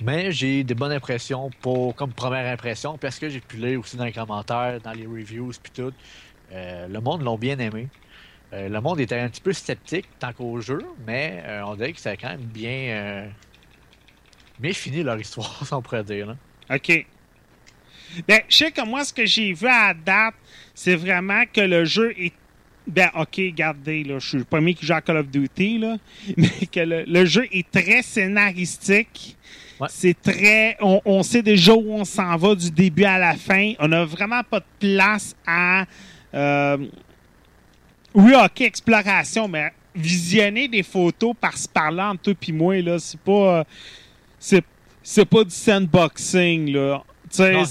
B: mais j'ai des bonnes impressions pour, comme première impression, parce que j'ai pu lire aussi dans les commentaires, dans les reviews, puis tout. Euh, le monde l'ont bien aimé. Le monde était un petit peu sceptique tant qu'au jeu, mais on dirait que ça a quand même bien, bien fini leur histoire, <laughs> si on pourrait dire. là.
I: OK. Ben, je sais que moi, ce que j'ai vu à la date, c'est vraiment que le jeu est. Ben, OK, regardez, là, je suis pas mis qui joue à Call of Duty, là, <laughs> mais que le, le jeu est très scénaristique. C'est très. On, on sait déjà où on s'en va du début à la fin. On n'a vraiment pas de place à. euh, oui, OK, exploration, mais visionner des photos par-ci par-là entre toi et moi, là, c'est pas. euh, c'est, c'est pas du sandboxing, là. Tu sais,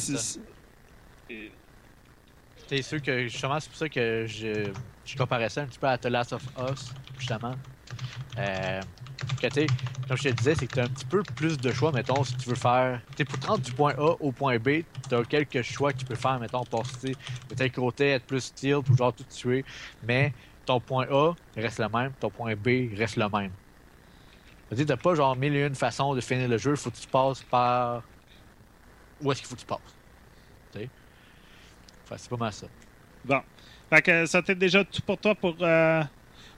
I: c'est-
B: sûr que justement, c'est pour ça que je, je comparais ça un petit peu à The Last of Us, justement. Euh, que tu comme je te disais, c'est que tu as un petit peu plus de choix, mettons, si tu veux faire. Tu pour te rendre du point A au point B, tu as quelques choix que tu peux faire, mettons, passer peut-être côté, être plus style, pour genre tout tuer. Mais ton point A reste le même, ton point B reste le même. Tu n'as pas genre mille et une façons de finir le jeu, faut que tu passes par. Où est-ce qu'il faut que tu passes? C'est pas mal ça.
I: Bon. Fait que ça t'est déjà tout pour toi pour, euh,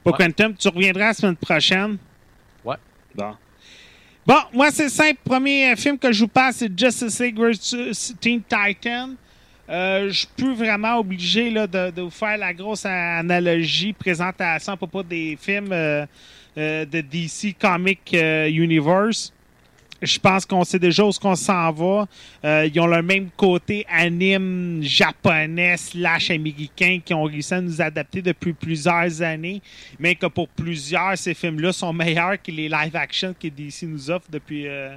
I: pour
B: Ouais.
I: Quantum. Tu reviendras la semaine prochaine.
B: Ouais.
I: Bon. Bon, moi, c'est simple. Premier film que je vous passe, c'est Justice League vs. Teen Titan. Euh, je suis plus vraiment obligé là, de, de vous faire la grosse analogie, présentation à propos des films euh, euh, de DC Comic Universe. Je pense qu'on sait déjà où qu'on s'en va. Euh, ils ont le même côté anime japonais slash américain qui ont réussi à nous adapter depuis plusieurs années, mais que pour plusieurs, ces films-là sont meilleurs que les live-action que DC nous offre depuis, euh,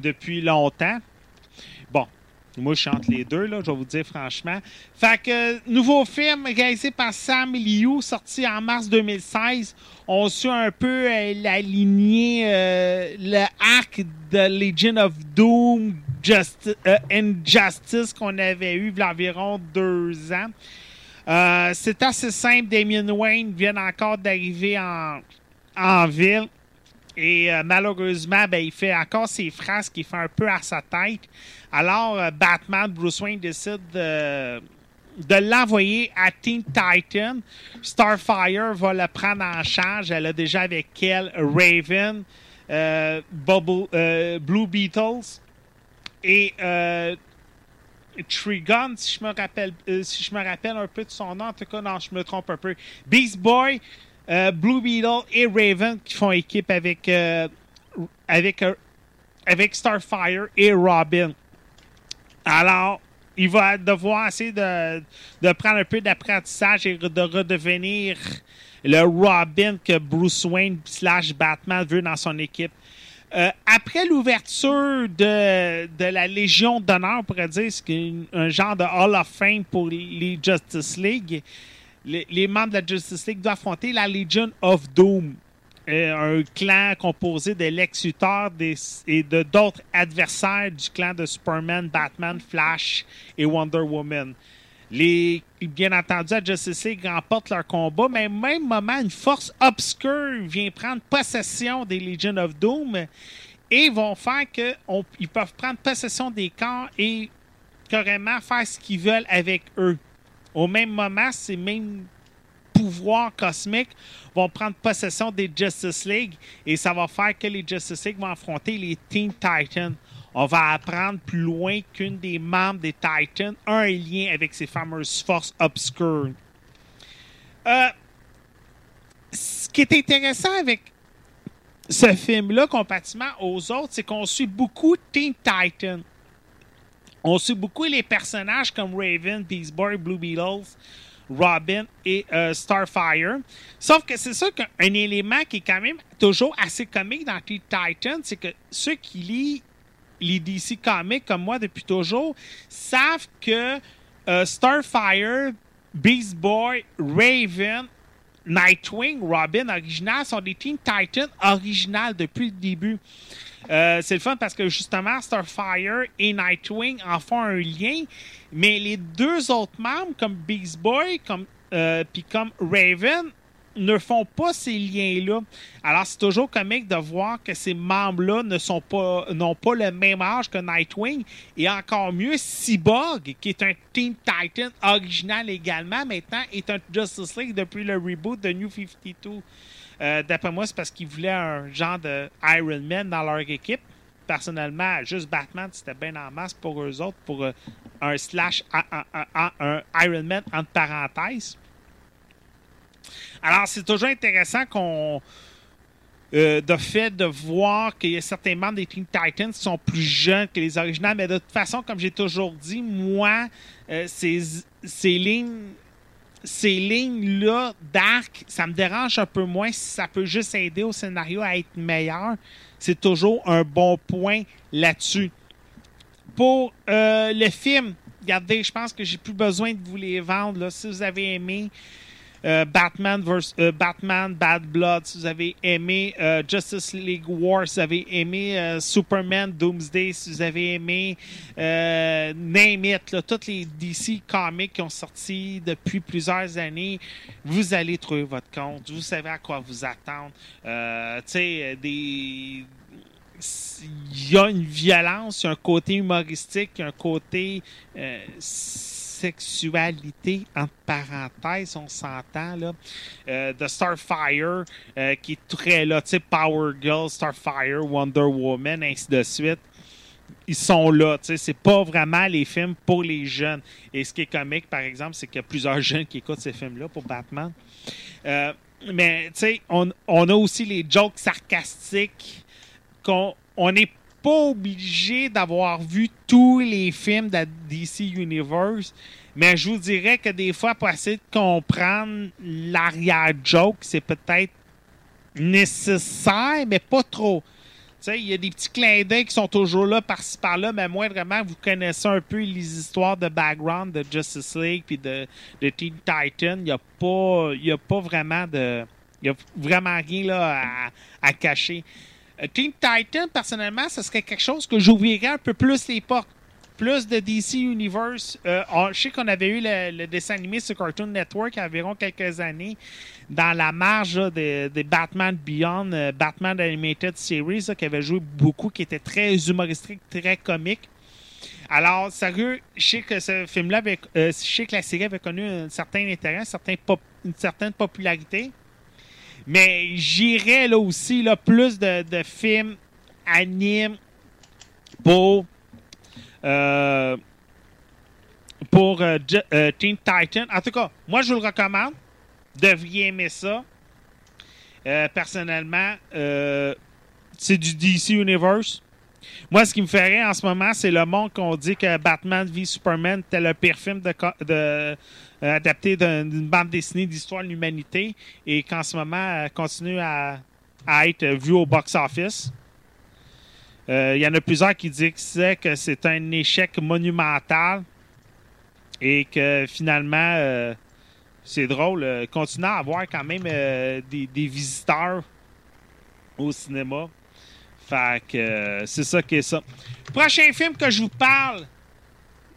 I: depuis longtemps. Bon, moi, je chante les deux, là, je vais vous dire franchement. Fait que, euh, nouveau film réalisé par Sam Liu, sorti en mars 2016. On suit un peu euh, la lignée, euh, le arc de Legion of Doom, Justi- euh, Injustice qu'on avait eu il y a environ deux ans. C'est assez simple. Damien Wayne vient encore d'arriver en, en ville. Et euh, malheureusement, ben, il fait encore ses phrases qui fait un peu à sa tête. Alors, euh, Batman, Bruce Wayne décide de, l'envoyer à Teen Titan. Starfire va le prendre en charge. Elle a déjà avec elle Raven, euh, Blue Beetles et Trigon, si je me rappelle, si je me rappelle un peu de son nom. En tout cas, non, je me trompe un peu. Beast Boy, euh, Blue Beetle et Raven qui font équipe avec euh, euh, avec Starfire et Robin. Alors, il va devoir essayer de, de prendre un peu d'apprentissage et de redevenir le Robin que Bruce Wayne slash Batman veut dans son équipe. Après l'ouverture de, de la Légion d'honneur, on pourrait dire, c'est un genre de Hall of Fame pour les Justice League, les, membres de la Justice League doivent affronter la Legion of Doom, euh, un clan composé de Lex Luthor et de d'autres adversaires du clan de Superman, Batman, Flash et Wonder Woman. Les, bien entendu, la Justice League remporte leur combat, mais au même moment, une force obscure vient prendre possession des Legion of Doom et vont faire qu'ils peuvent prendre possession des corps et carrément faire ce qu'ils veulent avec eux. Au même moment, ces mêmes pouvoirs cosmiques vont prendre possession des Justice League et ça va faire que les Justice League vont affronter les Teen Titans. On va apprendre plus loin qu'une des membres des Titans a un lien avec ces fameuses forces obscures. Euh, ce qui est intéressant avec ce film-là, comparativement aux autres, c'est qu'on suit beaucoup Teen Titans. On suit beaucoup les personnages comme Raven, Beast Boy, Blue Beetles, Robin et euh, Starfire. Sauf que c'est ça qu'un un élément qui est quand même toujours assez comique dans Teen Titans, c'est que ceux qui lisent les DC Comics comme moi depuis toujours savent que euh, Starfire, Beast Boy, Raven, Nightwing, Robin original sont des Teen Titans originales depuis le début. Euh, c'est le fun parce que justement, Starfire et Nightwing en font un lien, mais les deux autres membres, comme Beast Boy, comme, euh, puis comme Raven, ne font pas ces liens-là. Alors, c'est toujours comique de voir que ces membres-là ne sont pas, n'ont pas le même âge que Nightwing. Et encore mieux, Cyborg, qui est un Teen Titan original également, maintenant est un Justice League depuis le reboot de New 52. Euh, D'après moi, c'est parce qu'ils voulaient un genre de Iron Man dans leur équipe. Personnellement, juste Batman, c'était bien en masse pour eux autres, pour euh, un slash, un, Iron Man entre parenthèses. Alors, c'est toujours intéressant qu'on. euh, de fait de voir qu'il y a certains membres des Teen Titans qui sont plus jeunes que les originaux, mais de toute façon, comme j'ai toujours dit, moi, ces, ces lignes ces lignes-là d'arc, ça me dérange un peu moins si ça peut juste aider au scénario à être meilleur. C'est toujours un bon point là-dessus. Pour euh, le film, regardez, je pense que j'ai plus besoin de vous les vendre. Là. Si vous avez aimé euh, Batman, versus, euh, Batman Bad Blood, si vous avez aimé euh, Justice League War, si vous avez aimé Superman Doomsday, si vous avez aimé Name It, tous les DC comics qui ont sorti depuis plusieurs années, vous allez trouver votre compte. Vous savez à quoi vous attendre. Tu sais, il y a une violence, il y a un côté humoristique, y a un côté sexualité, entre parenthèses, on s'entend, là. Euh, de Starfire, euh, qui est très là, tu sais, Power Girl, Starfire, Wonder Woman, ainsi de suite. Ils sont là, c'est pas vraiment les films pour les jeunes. Et ce qui est comique, par exemple, c'est qu'il y a plusieurs <laughs> jeunes qui écoutent ces films-là pour Batman. Euh, mais, tu sais, on, on a aussi les jokes sarcastiques qu'on on n'est pas obligé d'avoir vu tous les films de DC Universe, mais je vous dirais que des fois, pour essayer de comprendre l'arrière-joke, c'est peut-être nécessaire, mais pas trop. Il y a des petits clins d'œil qui sont toujours là par-ci par-là, mais moindrement, vous connaissez un peu les histoires de background de Justice League puis de, Teen Titan. Il n'y a, pas- a pas vraiment de. Il y a vraiment rien là, à cacher. Euh, Teen Titan, personnellement, ce serait quelque chose que j'ouvrirais un peu plus les portes. Plus de DC Universe. Euh, je sais qu'on avait eu le, dessin animé sur Cartoon Network il y a environ quelques années dans la marge des Batman Beyond, euh, Batman Animated Series, qui avait joué beaucoup, qui était très humoristique, très comique. Alors, sérieux, je sais que ce film-là je sais que la série avait connu un certain intérêt, une certaine popularité. Mais j'irais là aussi là, plus de, de films animes pour euh, pour euh, euh, Teen Titan. En tout cas, moi je vous le recommande. Devriez aimer ça. Personnellement, c'est du DC Universe. Moi, ce qui me ferait en ce moment, c'est le monde qu'on dit que Batman v Superman était le pire film de, adapté d'un- d'une bande dessinée d'histoire de l'humanité et qu'en ce moment euh, continue à, à être vu au box-office. Euh, Il y en a plusieurs qui disaient que c'est un échec monumental et que finalement, euh, c'est drôle, euh, à avoir quand même euh, des, des visiteurs au cinéma. Fait que euh, c'est ça qui est ça. Prochain film que je vous parle,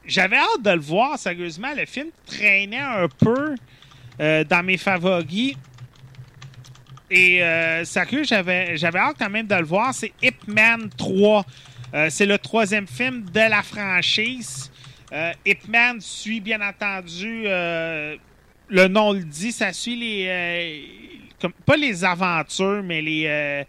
I: j'avais hâte de le voir, sérieusement. Le film traînait un peu euh, dans mes favoris. Et euh, sérieux, j'avais, j'avais hâte quand même de le voir. C'est Ip Man 3. Euh, c'est le troisième film de la franchise. Euh, suit bien entendu, euh, le nom le dit, ça suit les. euh, comme, pas les aventures, mais les.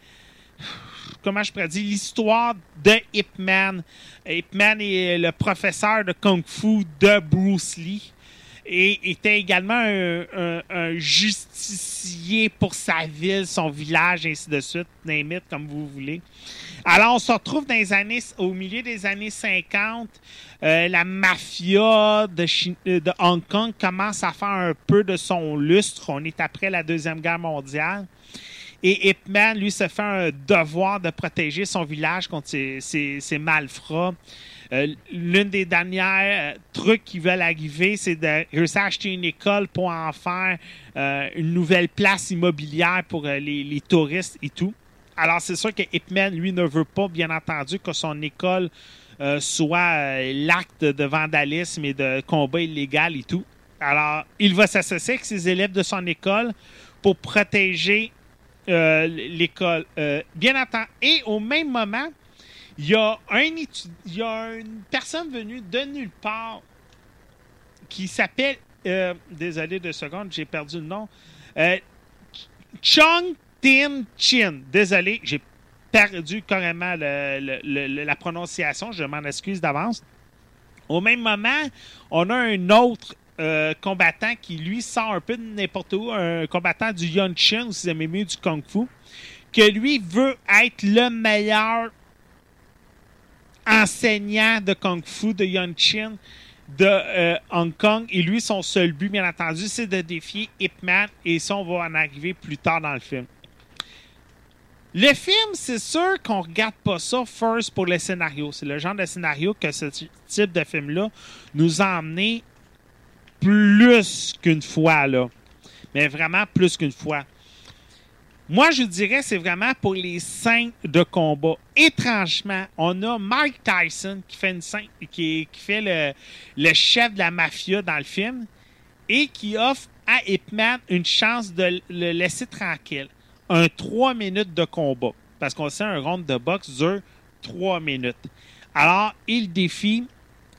I: Comment je pourrais dire, l'histoire de Ip Man. Ip Man est le professeur de Kung Fu de Bruce Lee et était également un, justicier pour sa ville, son village, ainsi de suite, name comme vous voulez. Alors, on se retrouve dans les années, au milieu des années 50. Euh, la mafia euh, de Hong Kong commence à faire un peu de son lustre. On est après la Deuxième Guerre mondiale. Et Ip Man, lui, se fait un devoir de protéger son village contre ces, ces- ces malfrats. Euh, L'une des dernières euh, trucs qui veulent arriver, c'est de réussir à acheter une école pour en faire euh, une nouvelle place immobilière pour euh, les, les touristes et tout. Alors, c'est sûr que Ip Man, lui, ne veut pas, bien entendu, que son école euh, soit euh, l'acte de vandalisme et de combat illégal et tout. Alors, il va s'associer avec ses élèves de son école pour protéger euh, l'école. Euh, bien entendu. Et au même moment, il y a y a une personne venue de nulle part qui s'appelle euh, désolé deux secondes, j'ai perdu le nom. Euh, Chung Tin Chin. Désolé, j'ai perdu carrément la prononciation. Je m'en excuse d'avance. Au même moment, on a un autre euh, combattant qui, lui, sort un peu de n'importe où, un combattant du Yun Chin, ou si vous aimez mieux du Kung Fu, que lui veut être le meilleur enseignant de Kung Fu de Yun Chin de euh, Hong Kong. Et lui, son seul but, bien entendu, c'est de défier Ip Man. Et ça, on va en arriver plus tard dans le film. Le film, c'est sûr qu'on regarde pas ça first pour le scénario. C'est le genre de scénario que ce type de film-là nous a emmené plus qu'une fois, là. Mais vraiment plus qu'une fois. Moi, je dirais c'est vraiment pour les scènes de combat. Étrangement, on a Mike Tyson qui fait, le, chef de la mafia dans le film et qui offre à Ip Man une chance de le laisser tranquille. Un 3 minutes de combat. Parce qu'on sait un round de boxe dure 3 minutes. Alors, il défie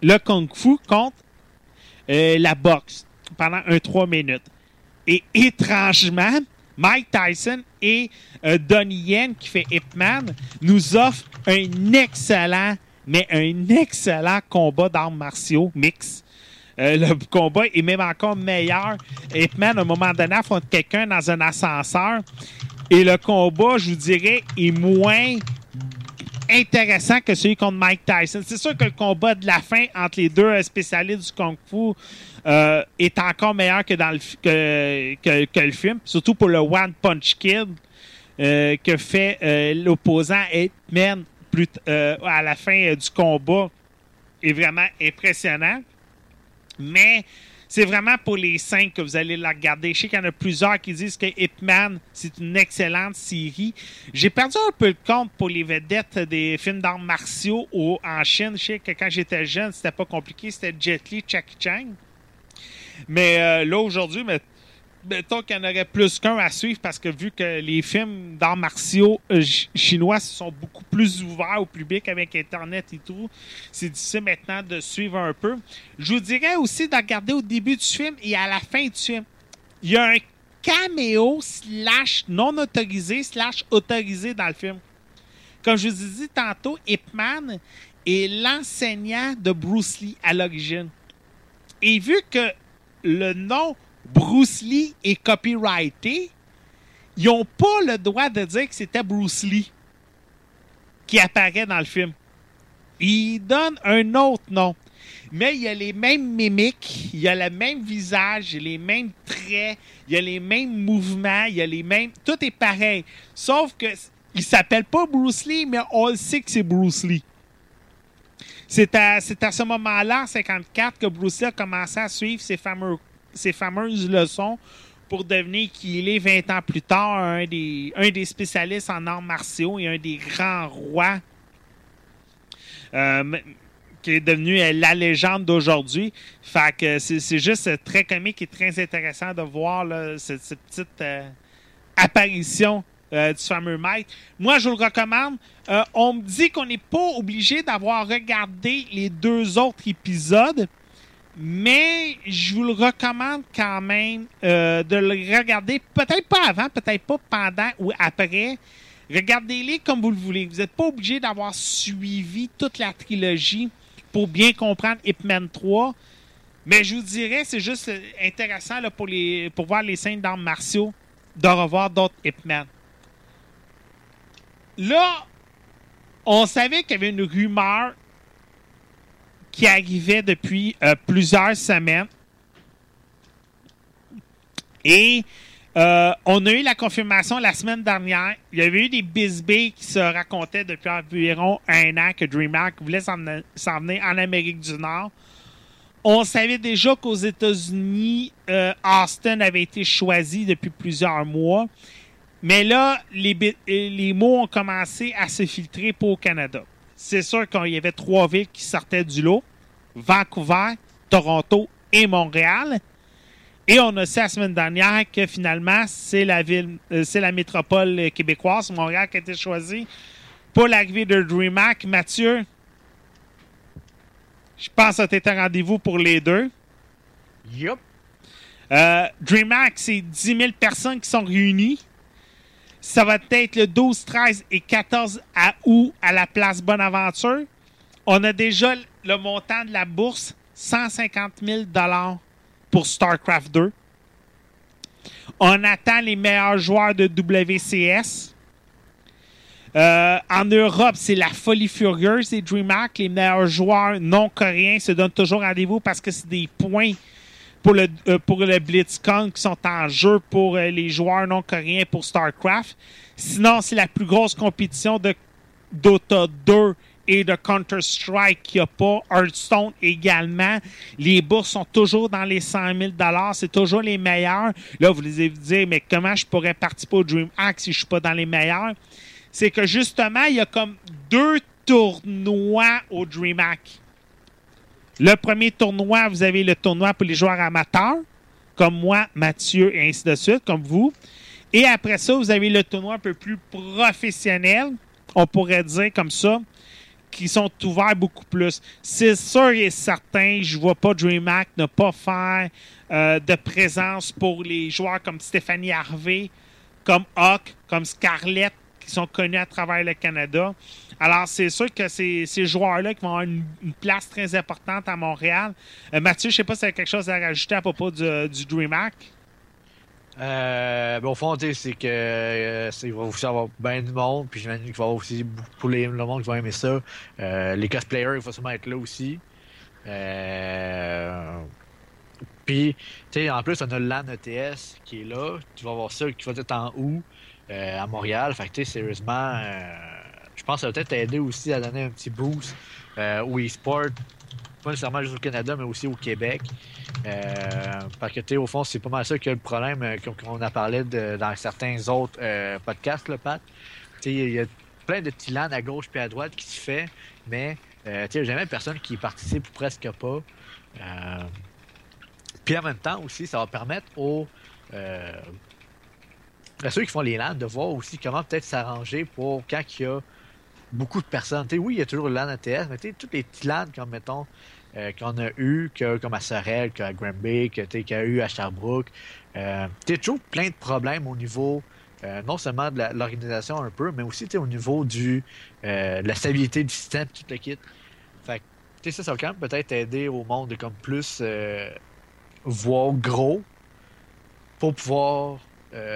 I: le Kung Fu contre euh, la boxe pendant un 3 minutes. Et étrangement, Mike Tyson et euh, Donnie Yen, qui fait Ip Man, nous offrent un excellent, mais un excellent combat d'arts martiaux mix. Euh, le combat est même encore meilleur. Ip Man, à un moment donné, affronte quelqu'un dans un ascenseur. Et le combat, je vous dirais, est moins intéressant que celui contre Mike Tyson. C'est sûr que le combat de la fin entre les deux spécialistes du Kung Fu euh, est encore meilleur que dans le, que, que, le film, surtout pour le One Punch Kid euh, que fait euh, l'opposant Hitman plus euh, à la fin euh, du combat est vraiment impressionnant. Mais c'est vraiment pour les cinq que vous allez la regarder. Je sais qu'il y en a plusieurs qui disent que Hitman, c'est une excellente série. J'ai perdu un peu le compte pour les vedettes des films d'arts martiaux au- en Chine. Je sais que quand j'étais jeune, c'était pas compliqué. C'était Jet Li, Jackie Chan. Mais euh, là, aujourd'hui, mais- mettons qu'il y en aurait plus qu'un à suivre parce que vu que les films d'arts martiaux euh, ch- chinois sont beaucoup plus ouverts au public avec Internet et tout, c'est difficile maintenant de suivre un peu. Je vous dirais aussi de regarder au début du film et à la fin du film. Il y a un caméo slash non autorisé slash autorisé dans le film. Comme je vous ai dit tantôt, Ip Man est l'enseignant de Bruce Lee à l'origine. Et vu que le nom Bruce Lee est copyrighté, ils n'ont pas le droit de dire que c'était Bruce Lee qui apparaît dans le film. Ils donnent un autre nom. Mais il y a les mêmes mimiques, il y a le même visage, les mêmes traits, il y a les mêmes mouvements, il y a les mêmes. Tout est pareil. Sauf que il s'appelle pas Bruce Lee, mais on le sait que c'est Bruce Lee. C'est à, ce moment-là, en 54, que Bruce Lee a commencé à suivre ses, fameux, ses fameuses leçons pour devenir qui il est 20 ans plus tard, un des, un des spécialistes en arts martiaux et un des grands rois euh, qui est devenu euh, la légende d'aujourd'hui. Fait que c'est juste très comique et très intéressant de voir cette, petite euh, apparition du fameux Mike. Moi, je vous le recommande. On me dit qu'on n'est pas obligé d'avoir regardé les deux autres épisodes, mais je vous le recommande quand même euh, de le regarder, peut-être pas avant, peut-être pas pendant ou après. Regardez-les comme vous le voulez. Vous n'êtes pas obligé d'avoir suivi toute la trilogie pour bien comprendre Ip Man 3. Mais je vous dirais, c'est juste intéressant pour, voir les scènes d'arts martiaux, de revoir d'autres Ip. Là, on savait qu'il y avait une rumeur qui arrivait depuis euh, plusieurs semaines. Et euh, on a eu la confirmation la semaine dernière. Il y avait eu des bisbées qui se racontaient depuis environ un an que DreamHack voulait s'en venir en Amérique du Nord. On savait déjà qu'aux États-Unis, euh, Austin avait été choisi depuis plusieurs mois. Mais là, les, les mots ont commencé à se filtrer pour au Canada. C'est sûr qu'il y avait trois villes qui sortaient du lot. Vancouver, Toronto et Montréal. Et on a su la semaine dernière que finalement, c'est la ville, euh, c'est la métropole québécoise, Montréal, qui a été choisie pour l'arrivée de DreamHack. Mathieu, je pense que tu un rendez-vous pour les deux.
B: Yup.
I: Euh, DreamHack, c'est 10 000 personnes qui sont réunies. Ça va être le 12, 13 et 14 à août à la place Bonaventure. On a déjà le montant de la bourse, 150 000 pour StarCraft 2. On attend les meilleurs joueurs de WCS. Euh, en Europe, c'est la folie furieuse des DreamHack. Les meilleurs joueurs non coréens se donnent toujours rendez-vous parce que c'est des points pour le, euh, pour le BlitzCon qui sont en jeu pour euh, les joueurs non coréens pour StarCraft. Sinon, c'est la plus grosse compétition de Dota 2 et de Counter-Strike qu'il n'y a pas. Hearthstone également. Les bourses sont toujours dans les 100 000 C'est toujours les meilleurs. Là, vous allez vous dire, mais comment je pourrais participer au DreamHack si je ne suis pas dans les meilleurs? C'est que justement, il y a comme deux tournois au DreamHack. Le premier tournoi, vous avez le tournoi pour les joueurs amateurs, comme moi, Mathieu, et ainsi de suite, comme vous. Et après ça, vous avez le tournoi un peu plus professionnel, on pourrait dire comme ça, qui sont ouverts beaucoup plus. C'est sûr et certain, je ne vois pas DreamHack ne pas faire euh, de présence pour les joueurs comme Stéphanie Harvey, comme Hawk, comme Scarlett, qui sont connus à travers le Canada. Alors, c'est sûr que ces, ces joueurs-là qui vont avoir une, place très importante à Montréal. Euh, Mathieu, je ne sais pas si tu as quelque chose à rajouter à propos du, DreamHack.
B: Euh, ben, au fond, c'est que euh, il va aussi avoir bien du monde, puis j'imagine qu'il va y avoir aussi beaucoup les, le monde qui va aimer ça. Euh, les cosplayers, il faut sûrement être là aussi. Euh, puis, tu sais, en plus, on a LAN ETS qui est là. Tu vas voir ça qui va être en août à Montréal. Fait que, tu sais, sérieusement, je pense que ça va peut-être aider aussi à donner un petit boost euh, au e-sport. Pas nécessairement juste au Canada, mais aussi au Québec. Euh, parce que, tu au fond, c'est pas mal ça que le problème euh, qu'on qu'on a parlé dans certains autres euh, podcasts, là, Pat. Il y a plein de petits lands à gauche puis à droite qui se fait, mais, euh, tu sais, jamais personne qui participe ou presque pas. Euh, puis en même temps aussi, ça va permettre aux, euh, à ceux qui font les lands de voir aussi comment peut-être s'arranger pour quand il y a beaucoup de personnes. Oui, il y a toujours le LAN ATS, mais tu tous les petits LAN comme, mettons, euh, qu'on a eu, que, comme à Sorel, qu'à Granby, qu'il y a eu à Sherbrooke. Euh, toujours plein de problèmes au niveau, euh, non seulement de l'organisation un peu, mais aussi au niveau du, euh, de la stabilité du système, tout le kit. Fait que, tu sais, ça, ça va quand même peut-être aider au monde de comme plus euh, voir gros pour pouvoir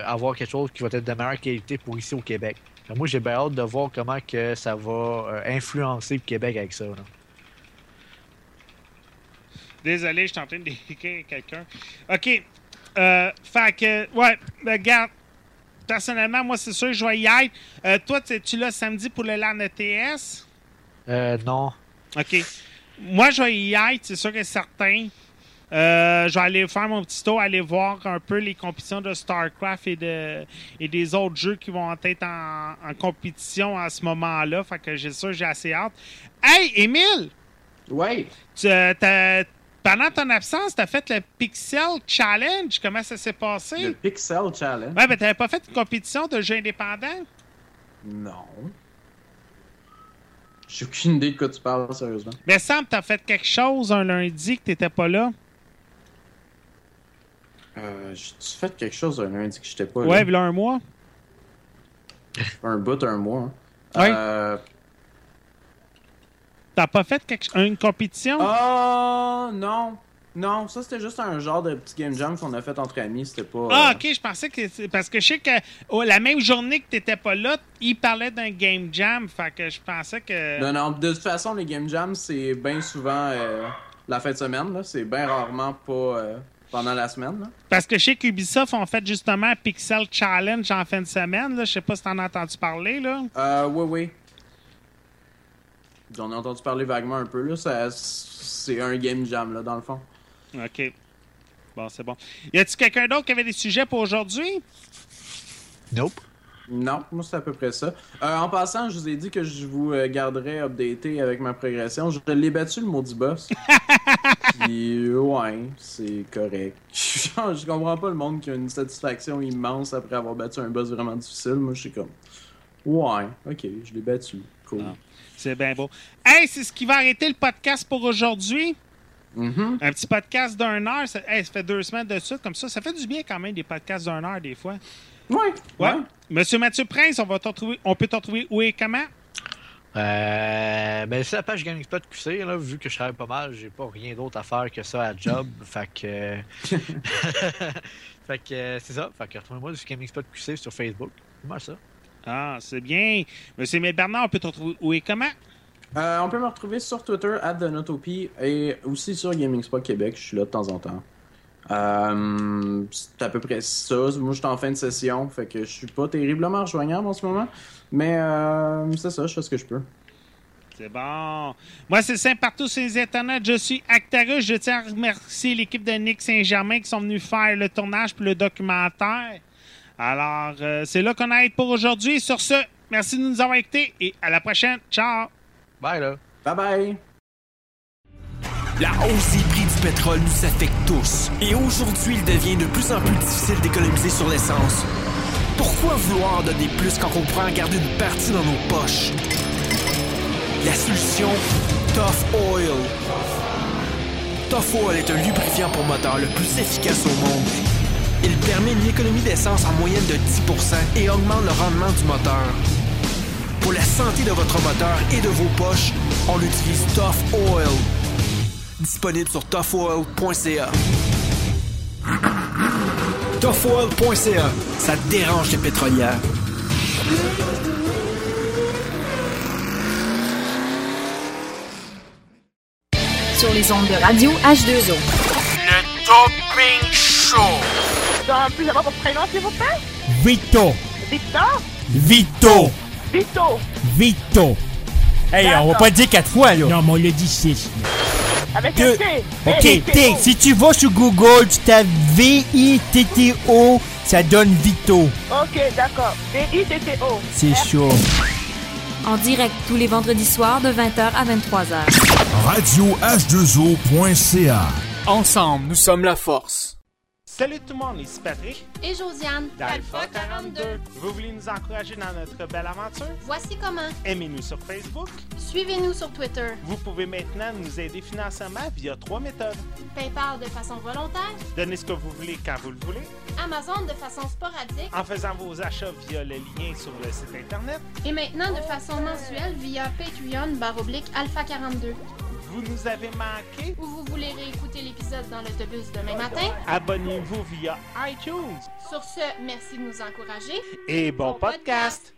B: avoir quelque chose qui va être de meilleure qualité pour ici au Québec. Moi, j'ai bien hâte de voir comment que ça va euh, influencer le Québec avec ça. là.
I: Désolé, je suis en train d'écrire quelqu'un. OK. Euh, fait que, ouais, ben, regarde. Personnellement, moi, c'est sûr que je vais y être. Euh, toi, tu là samedi pour le LAN ETS?
B: Euh, non.
I: OK. Moi, je vais y être, c'est sûr que certain. Euh, je vais aller faire mon petit tour, aller voir un peu les compétitions de StarCraft et, de, et des autres jeux qui vont être en, en compétition à ce moment-là. Fait que j'ai sûr, j'ai assez hâte. Hey, Émile!
K: Ouais.
I: Tu, euh, pendant ton absence, tu as fait le Pixel Challenge. Comment ça s'est passé?
K: Le Pixel Challenge.
I: Ouais, ben t'avais pas fait une compétition de jeux indépendants?
K: Non. J'ai aucune idée de quoi tu parles, sérieusement.
I: Mais Sam, t'as fait quelque chose un lundi que t'étais pas là?
K: Euh, J'ai-tu fait quelque chose un lundi que j'étais pas
I: Ouais,
K: là?
I: il y a un mois. <laughs>
K: Un bout, un mois. hein.
I: Ouais.
K: Euh...
I: T'as pas fait quelque- une compétition?
K: Oh, non. Non, ça c'était juste un genre de petit game jam qu'on a fait entre amis. C'était pas.
I: Ah,
K: euh,
I: ok, je pensais que parce que je sais que oh, la même journée que t'étais pas là, il parlait d'un game jam, fait que je pensais que.
K: Non, non, de toute façon, les game jams, c'est bien souvent euh, la fin de semaine. là. C'est bien rarement pas euh, pendant la semaine. là.
I: Parce que je sais qu'Ubisoft ont fait justement un Pixel Challenge en fin de semaine. Là. Je sais pas si t'en as entendu parler. là.
K: Euh, oui, oui. J'en ai entendu parler vaguement un peu. là. Ça- C'est un game jam, là, dans le fond.
I: Ok. Bon, c'est bon. Y a-t-il quelqu'un d'autre qui avait des sujets pour aujourd'hui?
B: Nope.
K: Non, moi c'est à peu près ça. Euh, en passant, je vous ai dit que je vous euh, garderais updaté avec ma progression. Je l'ai battu le maudit boss. <laughs> Puis ouais, c'est correct. <laughs> Je comprends pas le monde qui a une satisfaction immense après avoir battu un boss vraiment difficile. Moi je suis comme Ouais, ok, je l'ai battu. Cool.
I: C'est bien beau. Hey, c'est ce qui va arrêter le podcast pour aujourd'hui.
K: Mhm.
I: Un petit podcast d'une heure. Ça, hey, ça fait deux semaines de suite comme ça. Ça fait du bien quand même des podcasts d'une heure des fois.
K: Ouais.
I: Ouais. Monsieur Mathieu Prince, on, va retrouver, on peut te retrouver où et comment?
B: Euh, ben, c'est la page Gaming Spot QC, là, vu que je travaille pas mal, j'ai pas rien d'autre à faire que ça à job. <laughs> fait que. <laughs> fait que euh, c'est ça. Fait que retrouvez-moi sur Gaming Spot QC sur Facebook. C'est mal ça.
I: Ah, c'est bien. Monsieur Emile Bernard, on peut te retrouver où et comment?
K: Euh, on peut me retrouver sur Twitter, at et aussi sur Gaming Spot Québec. Je suis là de temps en temps. Euh, c'est à peu près ça. Moi, je suis en fin de session, fait que je suis pas terriblement rejoignable en ce moment. Mais euh, c'est ça, je fais ce que je peux.
I: C'est bon. Moi, c'est simple partout sur les internets. Je suis Actarus. Je tiens à remercier l'équipe de Nick Saint-Germain qui sont venus faire le tournage pour le documentaire. Alors, euh, c'est là qu'on aille pour aujourd'hui. Sur ce, merci de nous avoir écoutés et à la prochaine. Ciao.
B: Bye là.
K: Bye bye.
D: La hausse du pétrole nous affecte tous. Et aujourd'hui, il devient de plus en plus difficile d'économiser sur l'essence. Pourquoi vouloir donner plus quand on pourrait en garder une partie dans nos poches? La solution, Tough Oil. Tough Oil est un lubrifiant pour moteur le plus efficace au monde. Il permet une économie d'essence en moyenne de 10% et augmente le rendement du moteur. Pour la santé de votre moteur et de vos poches, on utilise Tough Oil. Disponible sur toughoil.ca. Toughoil.ca, ça dérange les pétrolières.
F: Sur les ondes de radio H2O.
E: Le Topping Show.
L: Puis-je avoir votre prénom, s'il vous plaît?
A: Vito.
L: Victor?
A: Vito.
L: Vito.
A: Vito.
G: Hey, on va pas le dire quatre fois, là.
A: Non, mais on l'a dit six.
L: Avec
A: Que-
L: un T.
A: Ok,
L: T,
A: T, si tu vas sur Google, tu tapes V-I-T-T-O, ça donne Vito.
L: Ok, d'accord. V-I-T-T-O.
A: C'est chaud.
F: En direct tous les vendredis soirs de 20h à 23h.
A: RadioH2O.ca.
D: Ensemble, nous sommes la force.
I: Salut tout le monde, ici Patrick.
J: Et Josiane.
I: d'Alpha 42. Vous voulez nous encourager dans notre belle aventure?
J: Voici comment.
I: Aimez-nous sur Facebook.
J: Suivez-nous sur Twitter.
I: Vous pouvez maintenant nous aider financièrement via trois méthodes.
J: PayPal de façon volontaire.
I: Donnez ce que vous voulez quand vous le voulez.
J: Amazon de façon sporadique.
I: En faisant vos achats via le lien sur le site Internet.
J: Et maintenant de façon mensuelle via Patreon Alpha 42.
I: Vous nous avez manqué?
J: Ou vous voulez réécouter l'épisode dans l'autobus demain matin?
I: Abonnez-vous via iTunes.
J: Sur ce, merci de nous encourager.
I: Et bon podcast.